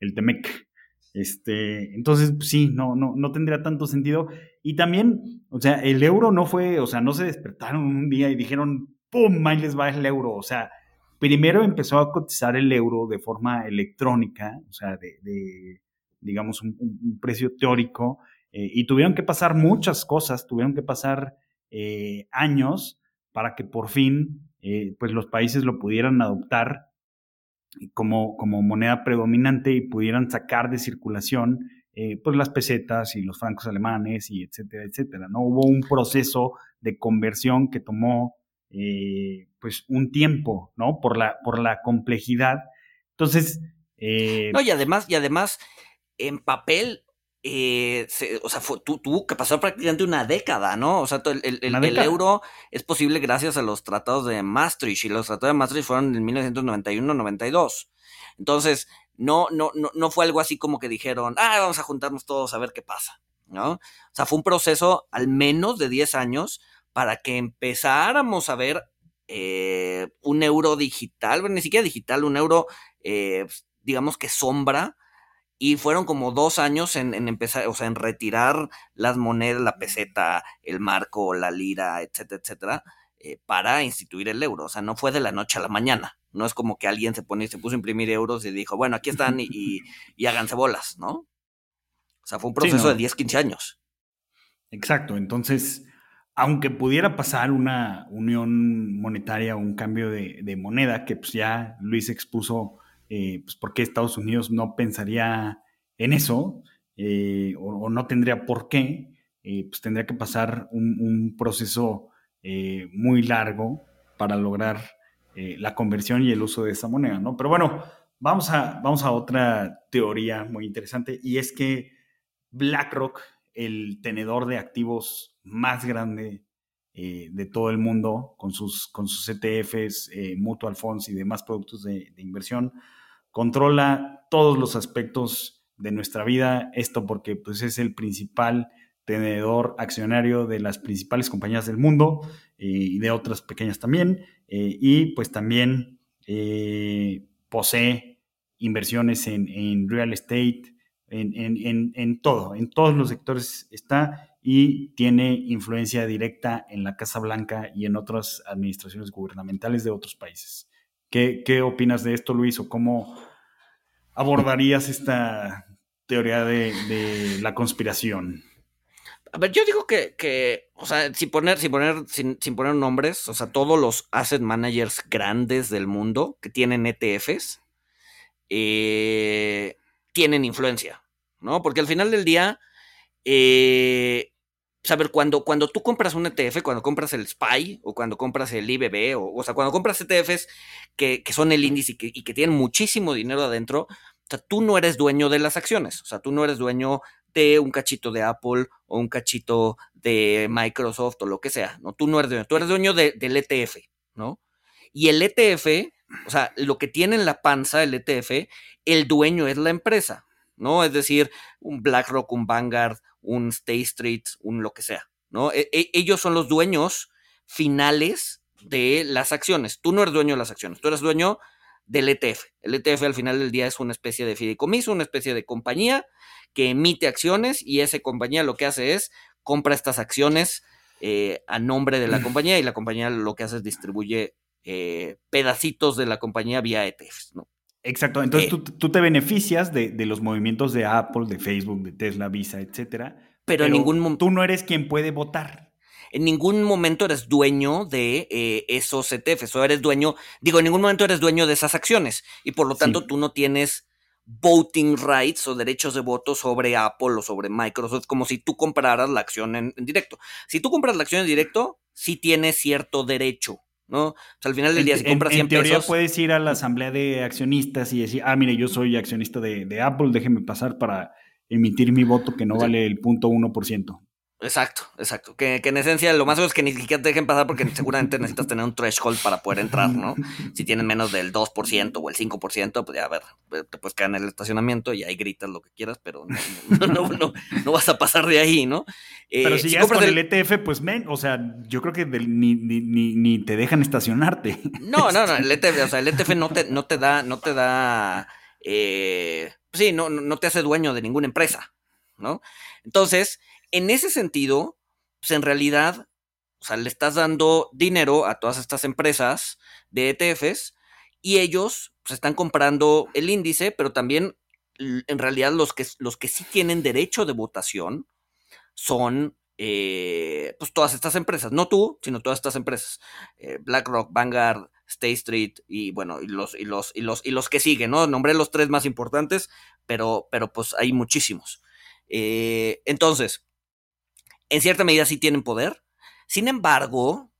El Temec. Este, entonces, sí, no, no, no tendría tanto sentido. Y también, o sea, el euro no fue, o sea, no se despertaron un día y dijeron, ¡pum! Ahí les va el euro. O sea, primero empezó a cotizar el euro de forma electrónica, o sea, de, digamos, un, precio teórico, eh, y tuvieron que pasar muchas cosas, tuvieron que pasar eh, años para que por fin, eh, pues los países lo pudieran adoptar como, como moneda predominante y pudieran sacar de circulación eh, pues las pesetas y los francos alemanes y etcétera, etcétera. ¿no? Hubo un proceso de conversión que tomó pues un tiempo, ¿no? Por la, por la complejidad. Entonces... No, y además, y además, en papel, o sea, tuvo que pasar prácticamente una década, ¿no? O sea, el, el, euro es posible gracias a los tratados de Maastricht y los tratados de Maastricht fueron en 1991-92. Entonces, no, no, no, no fue algo así como que dijeron, ah, vamos a juntarnos todos a ver qué pasa, ¿no? O sea, fue un proceso al menos de 10 años para que empezáramos a ver eh, un euro digital, ni siquiera digital, un euro, eh, digamos que sombra, y fueron como dos años en, empezar, o sea, en retirar las monedas, la peseta, el marco, la lira, etcétera, etcétera, eh, para instituir el euro. O sea, no fue de la noche a la mañana. No es como que alguien se pone, se puso a imprimir euros y dijo, bueno, aquí están y, y, háganse bolas, ¿no? O sea, fue un proceso de 10, 15 años. Exacto. Entonces, aunque pudiera pasar una unión monetaria o un cambio de, moneda, que pues ya Luis expuso eh, pues por qué Estados Unidos no pensaría en eso eh, o, no tendría por qué, eh, pues tendría que pasar un, proceso muy largo para lograr la conversión y el uso de esa moneda, ¿no? Pero bueno, vamos a, vamos a otra teoría muy interesante y es que BlackRock, el tenedor de activos más grande de todo el mundo, con sus, con sus ETFs, mutual funds y demás productos de, de inversión, controla todos los aspectos de nuestra vida, esto porque pues, es el principal tenedor accionario de las principales compañías del mundo eh, y de otras pequeñas también, eh, y pues también eh, posee inversiones en, real estate, en, todo, en todos los sectores está y tiene influencia directa en la Casa Blanca y en otras administraciones gubernamentales de otros países. ¿Qué, opinas de esto, Luis? ¿O cómo abordarías esta teoría de, la conspiración? A ver, yo digo que, o sea, sin poner, sin poner, sin, poner nombres, o sea, todos los asset managers grandes del mundo que tienen ETFs eh, tienen influencia, ¿no? Porque al final del día, eh, saber cuando, cuando tú compras un ETF, cuando compras el SPY o cuando compras el IBB, o, o sea, cuando compras ETFs que, son el índice y que, tienen muchísimo dinero adentro, o sea, tú no eres dueño de las acciones, o sea, tú no eres dueño de un cachito de Apple o un cachito de Microsoft o lo que sea, ¿no? Tú no eres dueño, tú eres dueño del ETF, ¿no? Y el ETF, o sea, lo que tiene en la panza el ETF, el dueño es la empresa, ¿no? Es decir, un BlackRock, un Vanguard, un State Street, un lo que sea, ¿no? E, e, ellos son los dueños finales de las acciones. Tú no eres dueño de las acciones, tú eres dueño del ETF. El ETF al final del día es una especie de fideicomiso, una especie de compañía que emite acciones y esa compañía lo que hace es compra estas acciones eh, a nombre de la compañía y la compañía lo que hace es distribuye eh, pedacitos de la compañía vía ETFs, ¿no? Exacto, entonces tú, tú, te beneficias de, de, los movimientos de Apple, de Facebook, de Tesla, Visa, etcétera. Pero, en ningún momento. Tú no eres quien puede votar. En ningún momento eres dueño de eh, esos ETFs, o eres dueño, digo, en ningún momento eres dueño de esas acciones, y por lo tanto sí. tú no tienes voting rights o derechos de voto sobre Apple o sobre Microsoft, como si tú compraras la acción en, en directo. Si tú compras la acción en directo, sí tienes cierto derecho ¿no? O sea, al final del día, si compras 100 en teoría pesos, puedes ir a la asamblea de accionistas y decir, ah, mire, yo soy accionista de, de Apple, déjeme pasar para emitir mi voto que no vale el punto 1%. Exacto, exacto. Que, que, en esencia lo más seguro es que ni siquiera te dejen pasar porque seguramente necesitas tener un threshold para poder entrar, ¿no? Si tienen menos del 2% o el 5%, pues ya a ver, te puedes quedar en el estacionamiento y ahí gritas lo que quieras, pero no, no, no, no vas a pasar de ahí, ¿no? Eh, pero si, si llegas con el, el, ETF, pues men, o sea, yo creo que del, ni, ni, ni, ni, te dejan estacionarte. No, no, no, el ETF, o sea, el ETF no te, no te da, no te da, eh, sí, no, no te hace dueño de ninguna empresa, ¿no? Entonces, en ese sentido, pues en realidad, o sea, le estás dando dinero a todas estas empresas de ETFs y ellos pues, están comprando el índice, pero también en realidad los que, los que sí tienen derecho de votación son eh, pues todas estas empresas, no tú, sino todas estas empresas, eh, BlackRock, Vanguard, State Street y bueno, y los, y los, y los, y los que siguen, ¿no? Nombré los tres más importantes, pero, pero pues hay muchísimos. Eh, entonces, en cierta medida sí tienen poder. Sin embargo,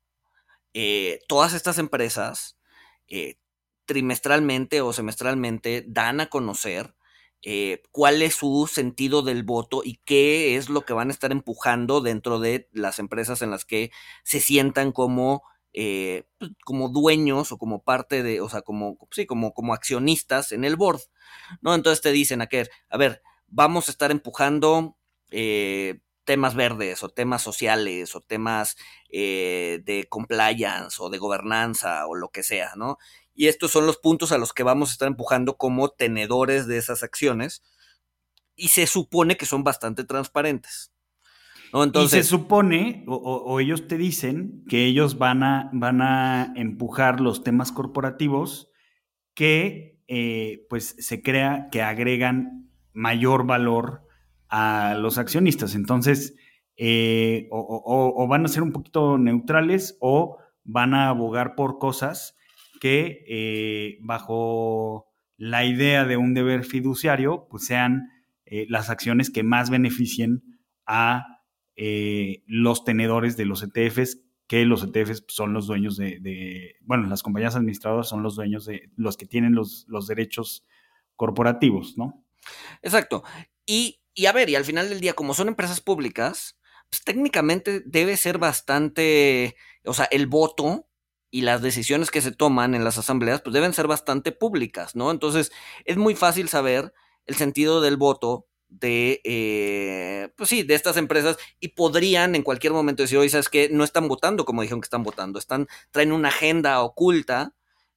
eh, todas estas empresas eh, trimestralmente o semestralmente dan a conocer eh, cuál es su sentido del voto y qué es lo que van a estar empujando dentro de las empresas en las que se sientan como, eh, como dueños o como parte de, o sea, como, sí, como, como accionistas en el board. ¿no? Entonces te dicen, a, que, a ver, vamos a estar empujando eh, temas verdes o temas sociales o temas eh, de compliance o de gobernanza o lo que sea, ¿no? Y estos son los puntos a los que vamos a estar empujando como tenedores de esas acciones y se supone que son bastante transparentes. ¿no? Entonces, y se supone, o, o, ellos te dicen, que ellos van a, van a empujar los temas corporativos que eh, pues se crea que agregan mayor valor a los accionistas. Entonces, eh, o, van a ser un poquito neutrales o van a abogar por cosas que eh, bajo la idea de un deber fiduciario, pues sean eh, las acciones que más beneficien a los tenedores de los ETFs, que los ETFs son los dueños de, de, bueno, las compañías administradoras son los dueños de los que tienen los, los derechos corporativos, ¿no? Exacto. Y y a ver, y al final del día, como son empresas públicas, pues técnicamente debe ser bastante, o sea, el voto y las decisiones que se toman en las asambleas, pues deben ser bastante públicas, ¿no? Entonces, es muy fácil saber el sentido del voto de, eh, pues sí, de estas empresas y podrían en cualquier momento decir, oye, ¿sabes qué? No están votando como dijeron que están votando, están, traen una agenda oculta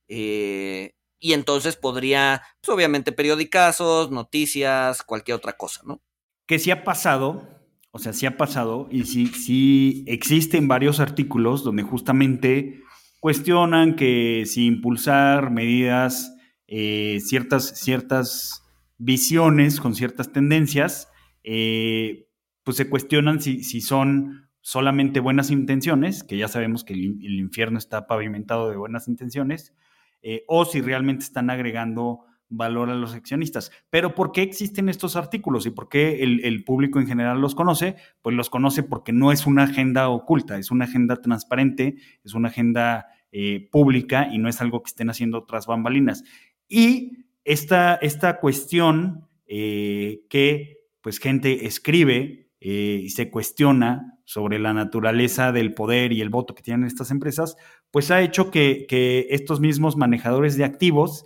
eh, y entonces podría, pues obviamente, periodicazos, noticias, cualquier otra cosa, ¿no? Que sí ha pasado, o sea, sí ha pasado, y sí, sí existen varios artículos donde justamente cuestionan que si impulsar medidas, eh, ciertas, ciertas visiones con ciertas tendencias, eh, pues se cuestionan si, si son solamente buenas intenciones, que ya sabemos que el, el infierno está pavimentado de buenas intenciones, eh, o si realmente están agregando valor a los accionistas. Pero ¿por qué existen estos artículos y por qué el, público en general los conoce? Pues los conoce porque no es una agenda oculta, es una agenda transparente, es una agenda eh, pública y no es algo que estén haciendo otras bambalinas. Y esta, esta cuestión eh, que pues gente escribe y se cuestiona sobre la naturaleza del poder y el voto que tienen estas empresas, pues ha hecho que, estos mismos manejadores de activos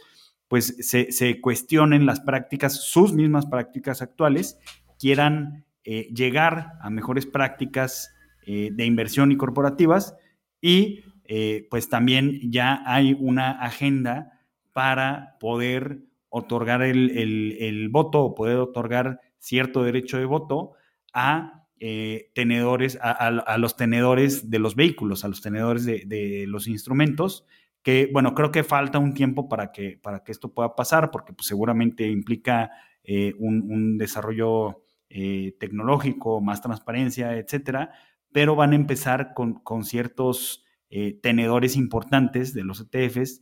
pues se, cuestionen las prácticas, sus mismas prácticas actuales, quieran eh, llegar a mejores prácticas eh, de inversión y corporativas y eh, pues también ya hay una agenda para poder otorgar el, voto o poder otorgar cierto derecho de voto a eh, tenedores, a, los tenedores de los vehículos, a los tenedores de, los instrumentos, que bueno, creo que falta un tiempo para que, para que esto pueda pasar, porque pues, seguramente implica eh, un, desarrollo eh, tecnológico, más transparencia, etcétera, pero van a empezar con, ciertos tenedores importantes de los ETFs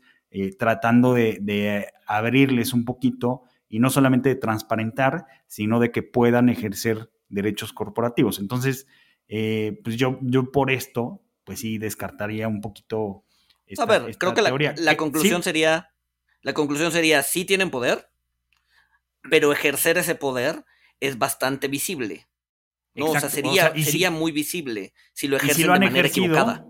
tratando de, abrirles un poquito y no solamente de transparentar, sino de que puedan ejercer derechos corporativos. Entonces, eh, pues yo, yo por esto, pues sí descartaría un poquito. Esta, A ver, creo que la, eh, conclusión sería, la conclusión sería, sí tienen poder, pero ejercer ese poder es bastante visible. ¿no? o sea, sería, sería muy visible si lo ejercen de manera equivocada.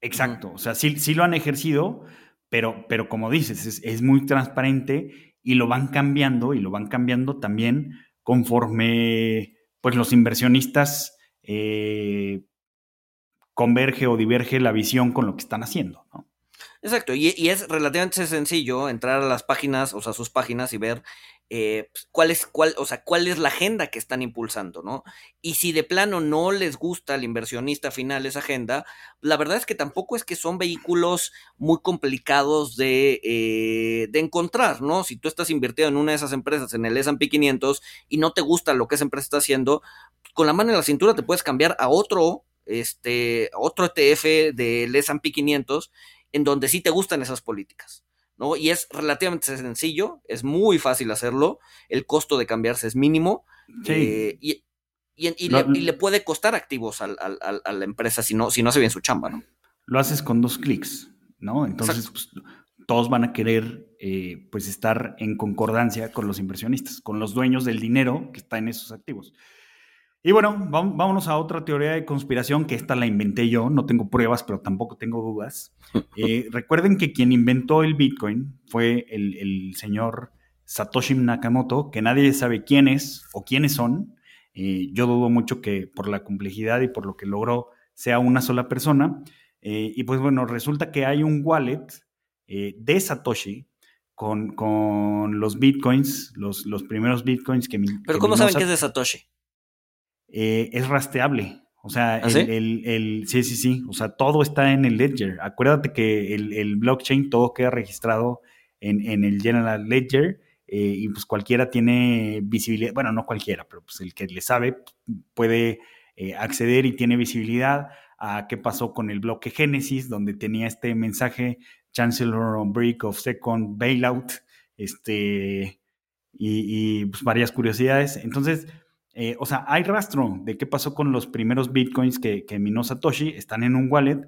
Exacto, o sea, sí, sí lo han ejercido, pero, pero como dices, es, muy transparente y lo van cambiando y lo van cambiando también conforme pues los inversionistas eh, converge o diverge la visión con lo que están haciendo, ¿no? Exacto, y, es relativamente sencillo entrar a las páginas, o sea, sus páginas y ver eh, pues, cuál es, cuál, o sea, cuál es la agenda que están impulsando, ¿no? Y si de plano no les gusta al inversionista final esa agenda, la verdad es que tampoco es que son vehículos muy complicados de, eh, de encontrar, ¿no? Si tú estás invirtiendo en una de esas empresas, en el S&P 500, y no te gusta lo que esa empresa está haciendo, con la mano en la cintura te puedes cambiar a otro, este, otro ETF del S&P 500 en donde sí te gustan esas políticas. ¿No? Y es relativamente sencillo, es muy fácil hacerlo, el costo de cambiarse es mínimo eh, y, le, puede costar activos a la empresa si no, si no hace bien su chamba, ¿no? Lo haces con dos clics, ¿no? Entonces, pues, todos van a querer eh, pues estar en concordancia con los inversionistas, con los dueños del dinero que está en esos activos. Y bueno, vámonos a otra teoría de conspiración, que esta la inventé yo, no tengo pruebas, pero tampoco tengo dudas. Eh, recuerden que quien inventó el Bitcoin fue el, señor Satoshi Nakamoto, que nadie sabe quién es o quiénes son. Eh, yo dudo mucho que por la complejidad y por lo que logró sea una sola persona. Eh, y pues bueno, resulta que hay un wallet de Satoshi con, con, los bitcoins, los, los primeros bitcoins que... Pero ¿cómo saben que es de Satoshi? Eh, es rastreable. O sea, ¿Ah, el, el, sí? sí, sí, O sea, todo está en el ledger. Acuérdate que el, blockchain todo queda registrado en, el General Ledger eh, y pues cualquiera tiene visibilidad. Bueno, no cualquiera, pero pues el que le sabe puede eh, acceder y tiene visibilidad a qué pasó con el bloque Génesis, donde tenía este mensaje Chancellor on Break of Second Bailout, este, y, y pues varias curiosidades. Entonces, eh, o sea, hay rastro de qué pasó con los primeros bitcoins que, minó Satoshi, están en un wallet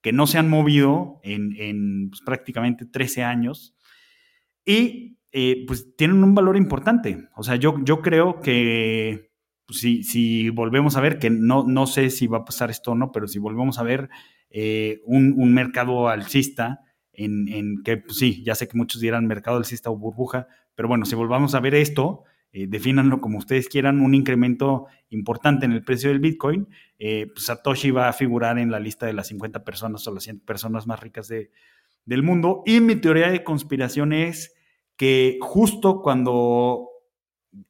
que no se han movido en, pues, prácticamente 13 años y eh, pues tienen un valor importante. O sea, yo, yo creo que pues, si, volvemos a ver, que no, no sé si va a pasar esto o no, pero si volvemos a ver eh, un, mercado alcista, en, en que pues, sí, ya sé que muchos dirán mercado alcista o burbuja, pero bueno, si volvamos a ver esto, eh, defínanlo como ustedes quieran, un incremento importante en el precio del Bitcoin, eh, pues Satoshi va a figurar en la lista de las 50 personas o las 100 personas más ricas del mundo. Y mi teoría de conspiración es que justo cuando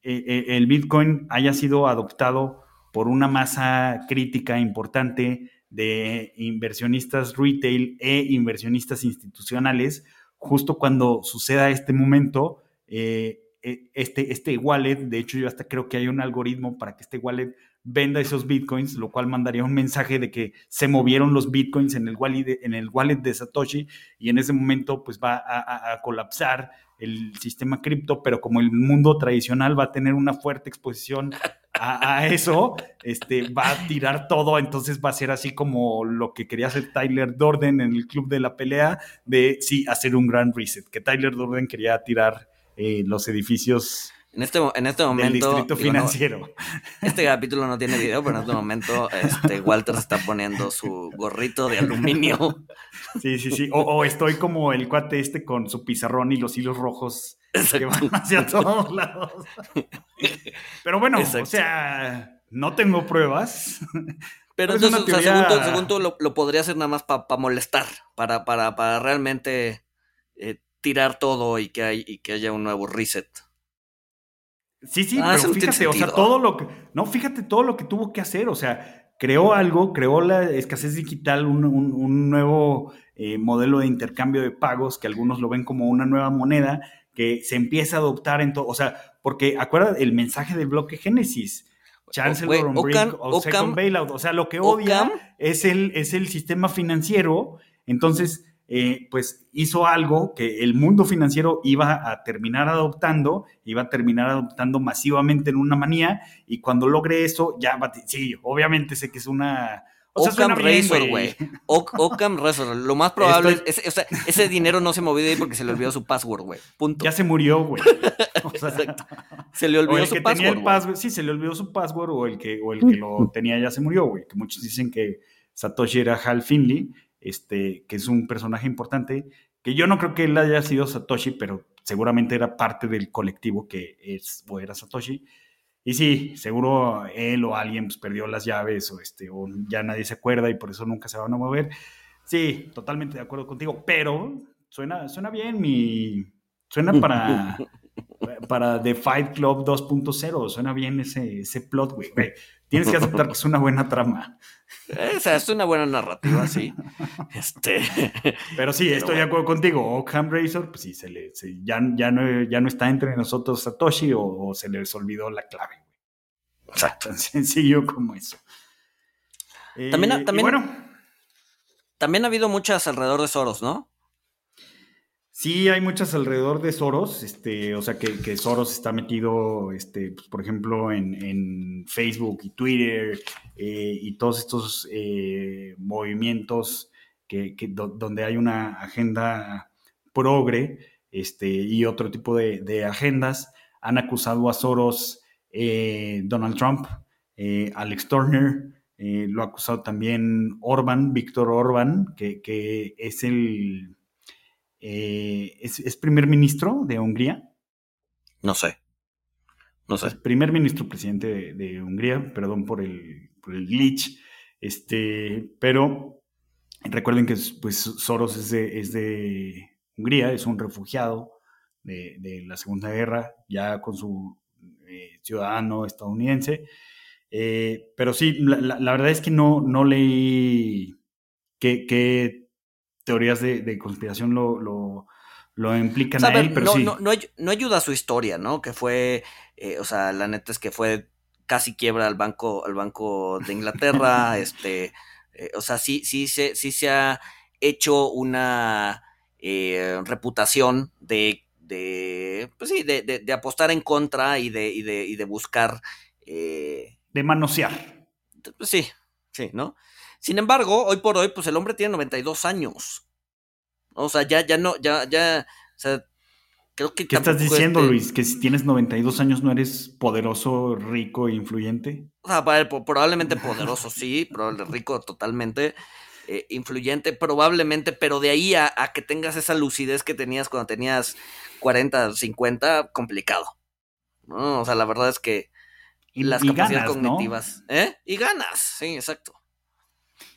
eh, el Bitcoin haya sido adoptado por una masa crítica importante de inversionistas retail e inversionistas institucionales, justo cuando suceda este momento, e, este, este wallet, de hecho yo hasta creo que hay un algoritmo para que este wallet venda esos bitcoins, lo cual mandaría un mensaje de que se movieron los bitcoins en el wallet de, en el wallet de Satoshi y en ese momento pues va a, colapsar el sistema cripto, pero como el mundo tradicional va a tener una fuerte exposición a, eso, este, va a tirar todo, entonces va a ser así como lo que quería hacer Tyler Dorden en el club de la pelea, de sí, hacer un gran reset, que Tyler Dorden quería tirar eh, los edificios en este, en este momento. Del distrito financiero. este capítulo no tiene video, pero en este momento este, Walter se está poniendo su gorrito de aluminio. Sí, sí, sí. O, estoy como el cuate este con su pizarrón y los hilos rojos que van hacia todos lados. Pero bueno, o sea, no tengo pruebas. Pero, entonces, o sea, según, tú, lo, podría hacer nada más para molestar, para, para, para realmente eh, tirar todo y que, hay, y que haya un nuevo reset. Sí, sí, ah, pero fíjate, o sea, todo lo que, no, fíjate todo lo que tuvo que hacer, o sea, creó algo, creó la escasez digital, un, nuevo eh, modelo de intercambio de pagos, que algunos lo ven como una nueva moneda, que se empieza a adoptar en todo, o sea, porque acuérdate el mensaje del bloque Génesis, Chancellor on o Second Bailout, o sea, lo que odia es el, es el sistema financiero, entonces eh, pues hizo algo que el mundo financiero iba a terminar adoptando, iba a terminar adoptando masivamente en una manía, y cuando logre eso, ya, sí, obviamente sé que es una... O sea, Razor, güey. Occam Razor. Lo más probable es, o sea, ese dinero no se movió de ahí porque se le olvidó su password, güey. Punto. Ya se murió, güey. Se le olvidó su password. sí, se le olvidó su password o el que, o el que lo tenía ya se murió, güey. Que muchos dicen que Satoshi era Hal Finley este, que es un personaje importante, que yo no creo que él haya sido Satoshi, pero seguramente era parte del colectivo que es o era Satoshi. Y sí, seguro él o alguien pues, perdió las llaves o, este, o ya nadie se acuerda y por eso nunca se van a mover. Sí, totalmente de acuerdo contigo, pero suena, suena bien mi... Suena para, para The Fight Club 2.0, suena bien ese, ese plot, güey. Tienes que aceptar que es una buena trama. Esa es una buena narrativa, sí. Este, pero sí, estoy de acuerdo contigo. Occam Razor, pues sí, se le, ya, ya, no, ya no está entre nosotros Satoshi o, se les olvidó la clave. Exacto. Tan sencillo como eso. También, eh, también, bueno, también ha habido muchas alrededor de Soros, ¿no? Sí, hay muchas alrededor de Soros, este, o sea que, que Soros está metido, este, pues, por ejemplo, en, Facebook y Twitter eh, y todos estos eh, movimientos que, donde hay una agenda progre este, y otro tipo de, agendas, han acusado a Soros eh, Donald Trump, Alex Turner, lo ha acusado también Orban, Víctor Orban, que, que es el eh, ¿es, primer ministro de Hungría? No sé. No sé. primer ministro presidente de, Hungría, perdón por el, glitch. Este, pero recuerden que pues, Soros es de, Hungría, es un refugiado de, la Segunda Guerra, ya con su eh, ciudadano estadounidense. Eh, pero sí, la, verdad es que no, no leí que teorías de, conspiración lo, lo, implican a, él, pero no, sí. No, ayuda a su historia, ¿no? Que fue, eh, o sea, la neta es que fue casi quiebra al banco, al banco de Inglaterra, este, eh, o sea, sí, sí, sí, sí se ha hecho una eh, reputación de, de, pues sí, de, de, apostar en contra y de, y de, y de buscar... de manosear. Pues sí, sí, ¿no? Sin embargo, hoy por hoy, pues el hombre tiene 92 años. O sea, ya, ya no, ya, ya, o sea, creo que... ¿Qué estás diciendo, Luis? ¿Que si tienes 92 años no eres poderoso, rico e influyente? O sea, probablemente poderoso, sí, probablemente rico totalmente. Eh, influyente, probablemente, pero de ahí a, que tengas esa lucidez que tenías cuando tenías 40, 50, complicado. ¿no? O sea, la verdad es que y, las capacidades cognitivas. ¿eh? Y ganas, sí, exacto.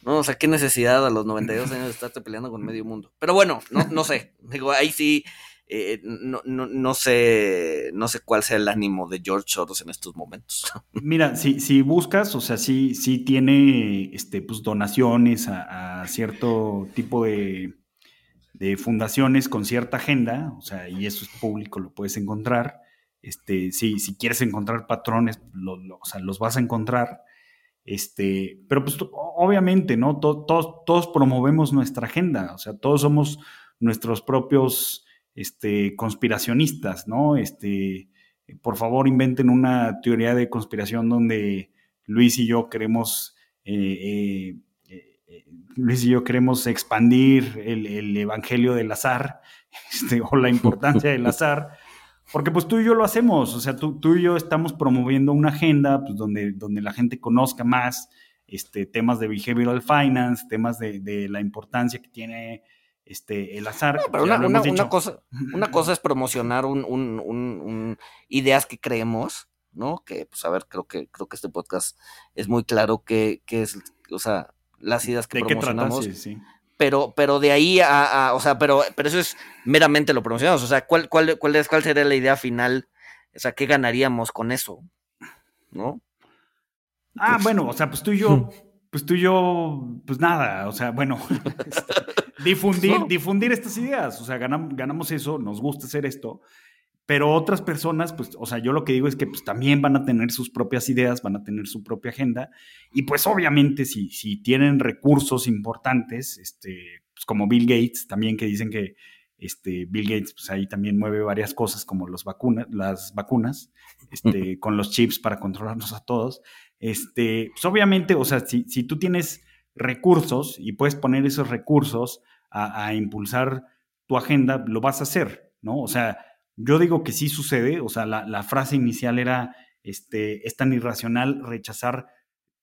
No, o sea, qué necesidad a los 92 años de estarte peleando con medio mundo. Pero bueno, no, no sé. Digo, ahí sí, eh, no, no, no, sé, no sé cuál sea el ánimo de George Soros en estos momentos. Mira, si, si buscas, o sea, sí, sí tiene este, pues, donaciones a, cierto tipo de, de, fundaciones con cierta agenda, o sea, y eso es público, lo puedes encontrar. Este, si, si quieres encontrar patrones, o sea, los vas a encontrar. Este, pero pues obviamente, ¿no? Todos, todos promovemos nuestra agenda, o sea, todos somos nuestros propios este, conspiracionistas, ¿no? Este, por favor, inventen una teoría de conspiración donde Luis y yo queremos, eh, eh, eh, Luis y yo queremos expandir el, evangelio del azar, este, o la importancia del azar, porque pues tú y yo lo hacemos, o sea, tú, tú y yo estamos promoviendo una agenda pues, donde, donde la gente conozca más este, temas de behavioral finance, temas de, la importancia que tiene este, el azar. pero una, cosa, una cosa es promocionar un, ideas que creemos, ¿no? Que, pues, a ver, creo que, creo que este podcast es muy claro que, es, o sea, las ideas que promocionamos. sí, pero, pero de ahí a, o sea, pero, pero eso es meramente lo promocionamos. O sea, ¿cuál, cuál, cuál, es, ¿cuál sería la idea final? O sea, ¿qué ganaríamos con eso? ¿No? Ah, pues bueno, o sea, pues tú y yo, pues tú y yo, pues nada, o sea, bueno, este, difundir, difundir estas ideas, o sea, ganamos, ganamos eso, nos gusta hacer esto, pero otras personas, pues, o sea, yo lo que digo es que pues también van a tener sus propias ideas, van a tener su propia agenda. Y pues obviamente si, si tienen recursos importantes, este, pues como Bill Gates, también que dicen que este, Bill Gates, pues ahí también mueve varias cosas como los vacunas, las vacunas, este, con los chips para controlarnos a todos. Este, pues obviamente, o sea, si, si tú tienes recursos y puedes poner esos recursos a, a impulsar tu agenda, lo vas a hacer, ¿no? O sea, yo digo que sí sucede, o sea, la, frase inicial era, este, es tan irracional rechazar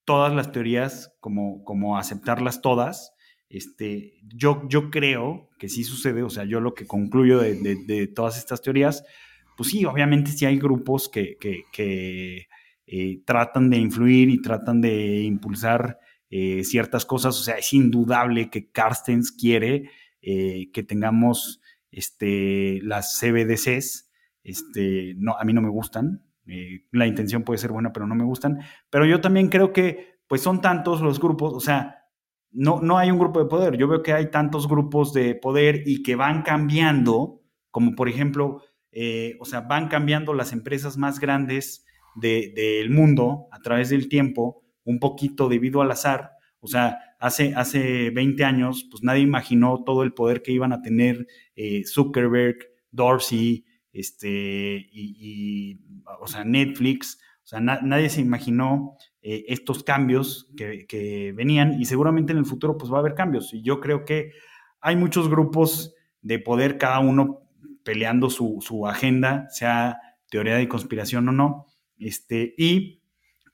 todas las teorías como, como aceptarlas todas. Este, yo, yo creo que sí sucede, o sea, yo lo que concluyo de, todas estas teorías, pues sí, obviamente sí hay grupos que, eh, tratan de influir y tratan de impulsar eh, ciertas cosas, o sea, es indudable que Carstens quiere eh, que tengamos este, las CBDCs, este, no, a mí no me gustan. Eh, la intención puede ser buena, pero no me gustan. Pero yo también creo que, pues son tantos los grupos, o sea, no, no hay un grupo de poder. Yo veo que hay tantos grupos de poder y que van cambiando, como por ejemplo, eh, o sea, van cambiando las empresas más grandes del mundo a través del tiempo, un poquito debido al azar. O sea, hace, hace 20 años, pues nadie imaginó todo el poder que iban a tener eh, Zuckerberg, Dorsey, este, y, o sea, Netflix. O sea, nadie se imaginó eh, estos cambios que, venían y seguramente en el futuro pues va a haber cambios. Y yo creo que hay muchos grupos de poder, cada uno peleando su, su agenda, sea teoría de conspiración o no, este, y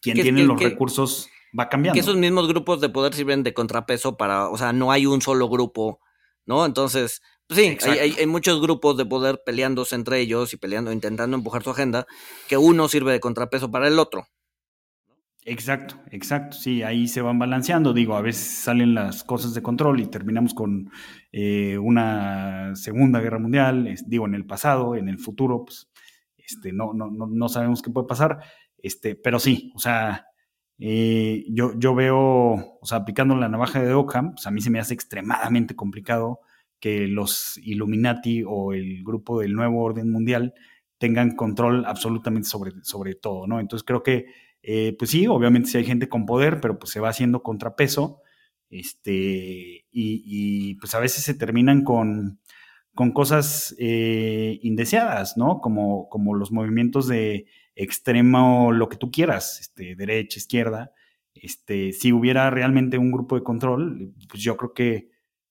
quien tiene los recursos va cambiando. Que esos mismos grupos de poder sirven de contrapeso para, o sea, no hay un solo grupo, ¿no? Entonces, pues sí, hay, muchos grupos de poder peleándose entre ellos y peleando, intentando empujar su agenda, que uno sirve de contrapeso para el otro. Exacto, exacto, sí, ahí se van balanceando, digo, a veces salen las cosas de control y terminamos con eh, una segunda guerra mundial, digo, en el pasado, en el futuro, pues, este, no, no, no, no sabemos qué puede pasar, este, pero sí, o sea, yo, yo veo, o sea, aplicando la navaja de Ockham, pues a mí se me hace extremadamente complicado que los Illuminati o el grupo del nuevo orden mundial tengan control absolutamente sobre, sobre todo, ¿no? Entonces creo que, eh, pues sí, obviamente sí hay gente con poder, pero pues se va haciendo contrapeso, este, y, pues a veces se terminan con, con cosas eh, indeseadas, ¿no? Como, como los movimientos de extremo, lo que tú quieras, este, derecha, izquierda. Este, si hubiera realmente un grupo de control, pues yo creo que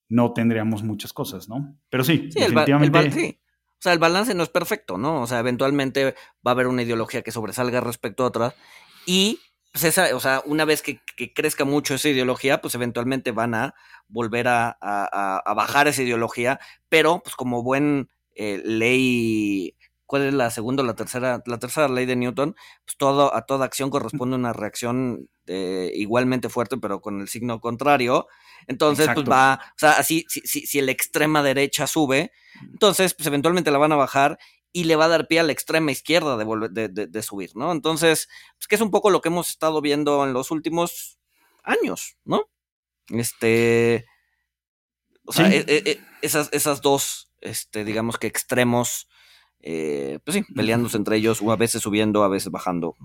no tendríamos muchas cosas, ¿no? Pero sí, definitivamente. O sea, el balance no es perfecto, ¿no? O sea, eventualmente va a haber una ideología que sobresalga respecto a otra. Y, pues esa, o sea, una vez que, crezca mucho esa ideología, pues eventualmente van a volver a, bajar esa ideología. Pero, pues como buen eh, ley cuál es la segunda o la tercera, la tercera ley de Newton, pues todo, a toda acción corresponde una reacción eh, igualmente fuerte, pero con el signo contrario. Entonces, pues va, o sea, así, si, si, si la extrema derecha sube, entonces, pues eventualmente la van a bajar y le va a dar pie a la extrema izquierda de, de, de, subir, ¿no? Entonces, pues que es un poco lo que hemos estado viendo en los últimos años, ¿no? Este, o sea, e, e, e, esas, esas dos, este, digamos que extremos eh, pues sí, peleándose entre ellos, o a veces subiendo, a veces bajando.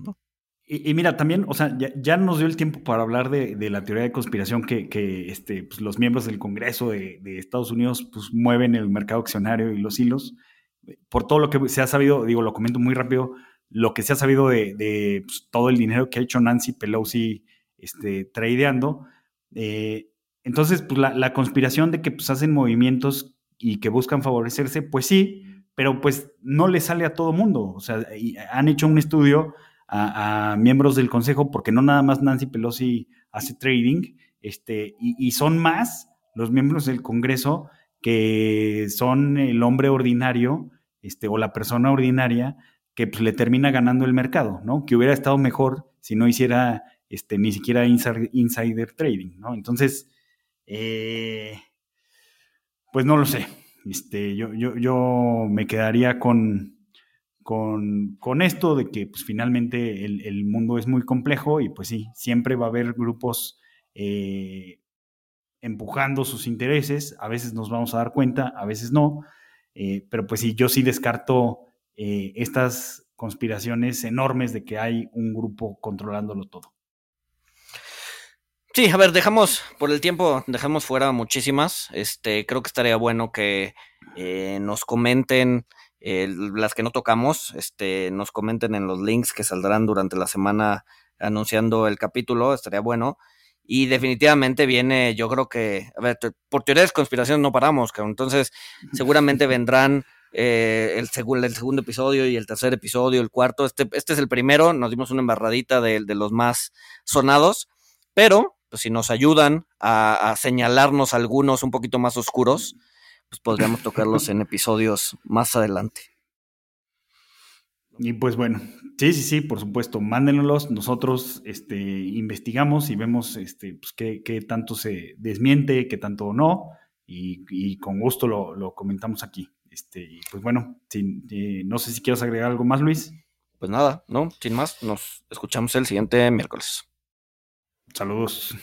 Y, mira, también, o sea, ya, nos dio el tiempo para hablar de, la teoría de conspiración que, este, pues, los miembros del Congreso de, Estados Unidos pues, mueven el mercado accionario y los hilos. Por todo lo que se ha sabido, digo, lo comento muy rápido, lo que se ha sabido de, pues, todo el dinero que ha hecho Nancy Pelosi este, tradeando. Eh, entonces, pues la, la, conspiración de que pues, hacen movimientos y que buscan favorecerse, pues sí, pero pues no le sale a todo mundo. O sea, han hecho un estudio a, miembros del consejo, porque no nada más Nancy Pelosi hace trading, este, y, son más los miembros del Congreso que son el hombre ordinario, este, o la persona ordinaria que pues, le termina ganando el mercado, ¿no? Que hubiera estado mejor si no hiciera este, ni siquiera insider, trading, ¿no? Entonces, eh, pues no lo sé. Este, yo, yo, yo me quedaría con, con, con, esto de que pues, finalmente el, el, mundo es muy complejo y pues sí, siempre va a haber grupos eh, empujando sus intereses, a veces nos vamos a dar cuenta, a veces no, eh, pero pues sí, yo sí descarto eh, estas conspiraciones enormes de que hay un grupo controlándolo todo. Sí, a ver, dejamos por el tiempo, dejamos fuera muchísimas. Este, creo que estaría bueno que eh, nos comenten eh, las que no tocamos, este, nos comenten en los links que saldrán durante la semana anunciando el capítulo, estaría bueno. Y definitivamente viene, yo creo que, a ver, por teorías de conspiración no paramos, entonces seguramente vendrán eh, el, el, segundo episodio y el tercer episodio, el cuarto. Este, este es el primero, nos dimos una embarradita de, de los más sonados, pero pues si nos ayudan a, a, señalarnos algunos un poquito más oscuros, pues podríamos tocarlos en episodios más adelante. Y pues bueno, sí, sí, sí, por supuesto, mándenlos. Nosotros este, investigamos y vemos este, pues, qué, qué, tanto se desmiente, qué tanto no, y, y con gusto lo, lo, comentamos aquí. Este, y pues bueno, sin, eh, no sé si quieres agregar algo más, Luis. Pues nada, no, sin más, nos escuchamos el siguiente miércoles. Saludos.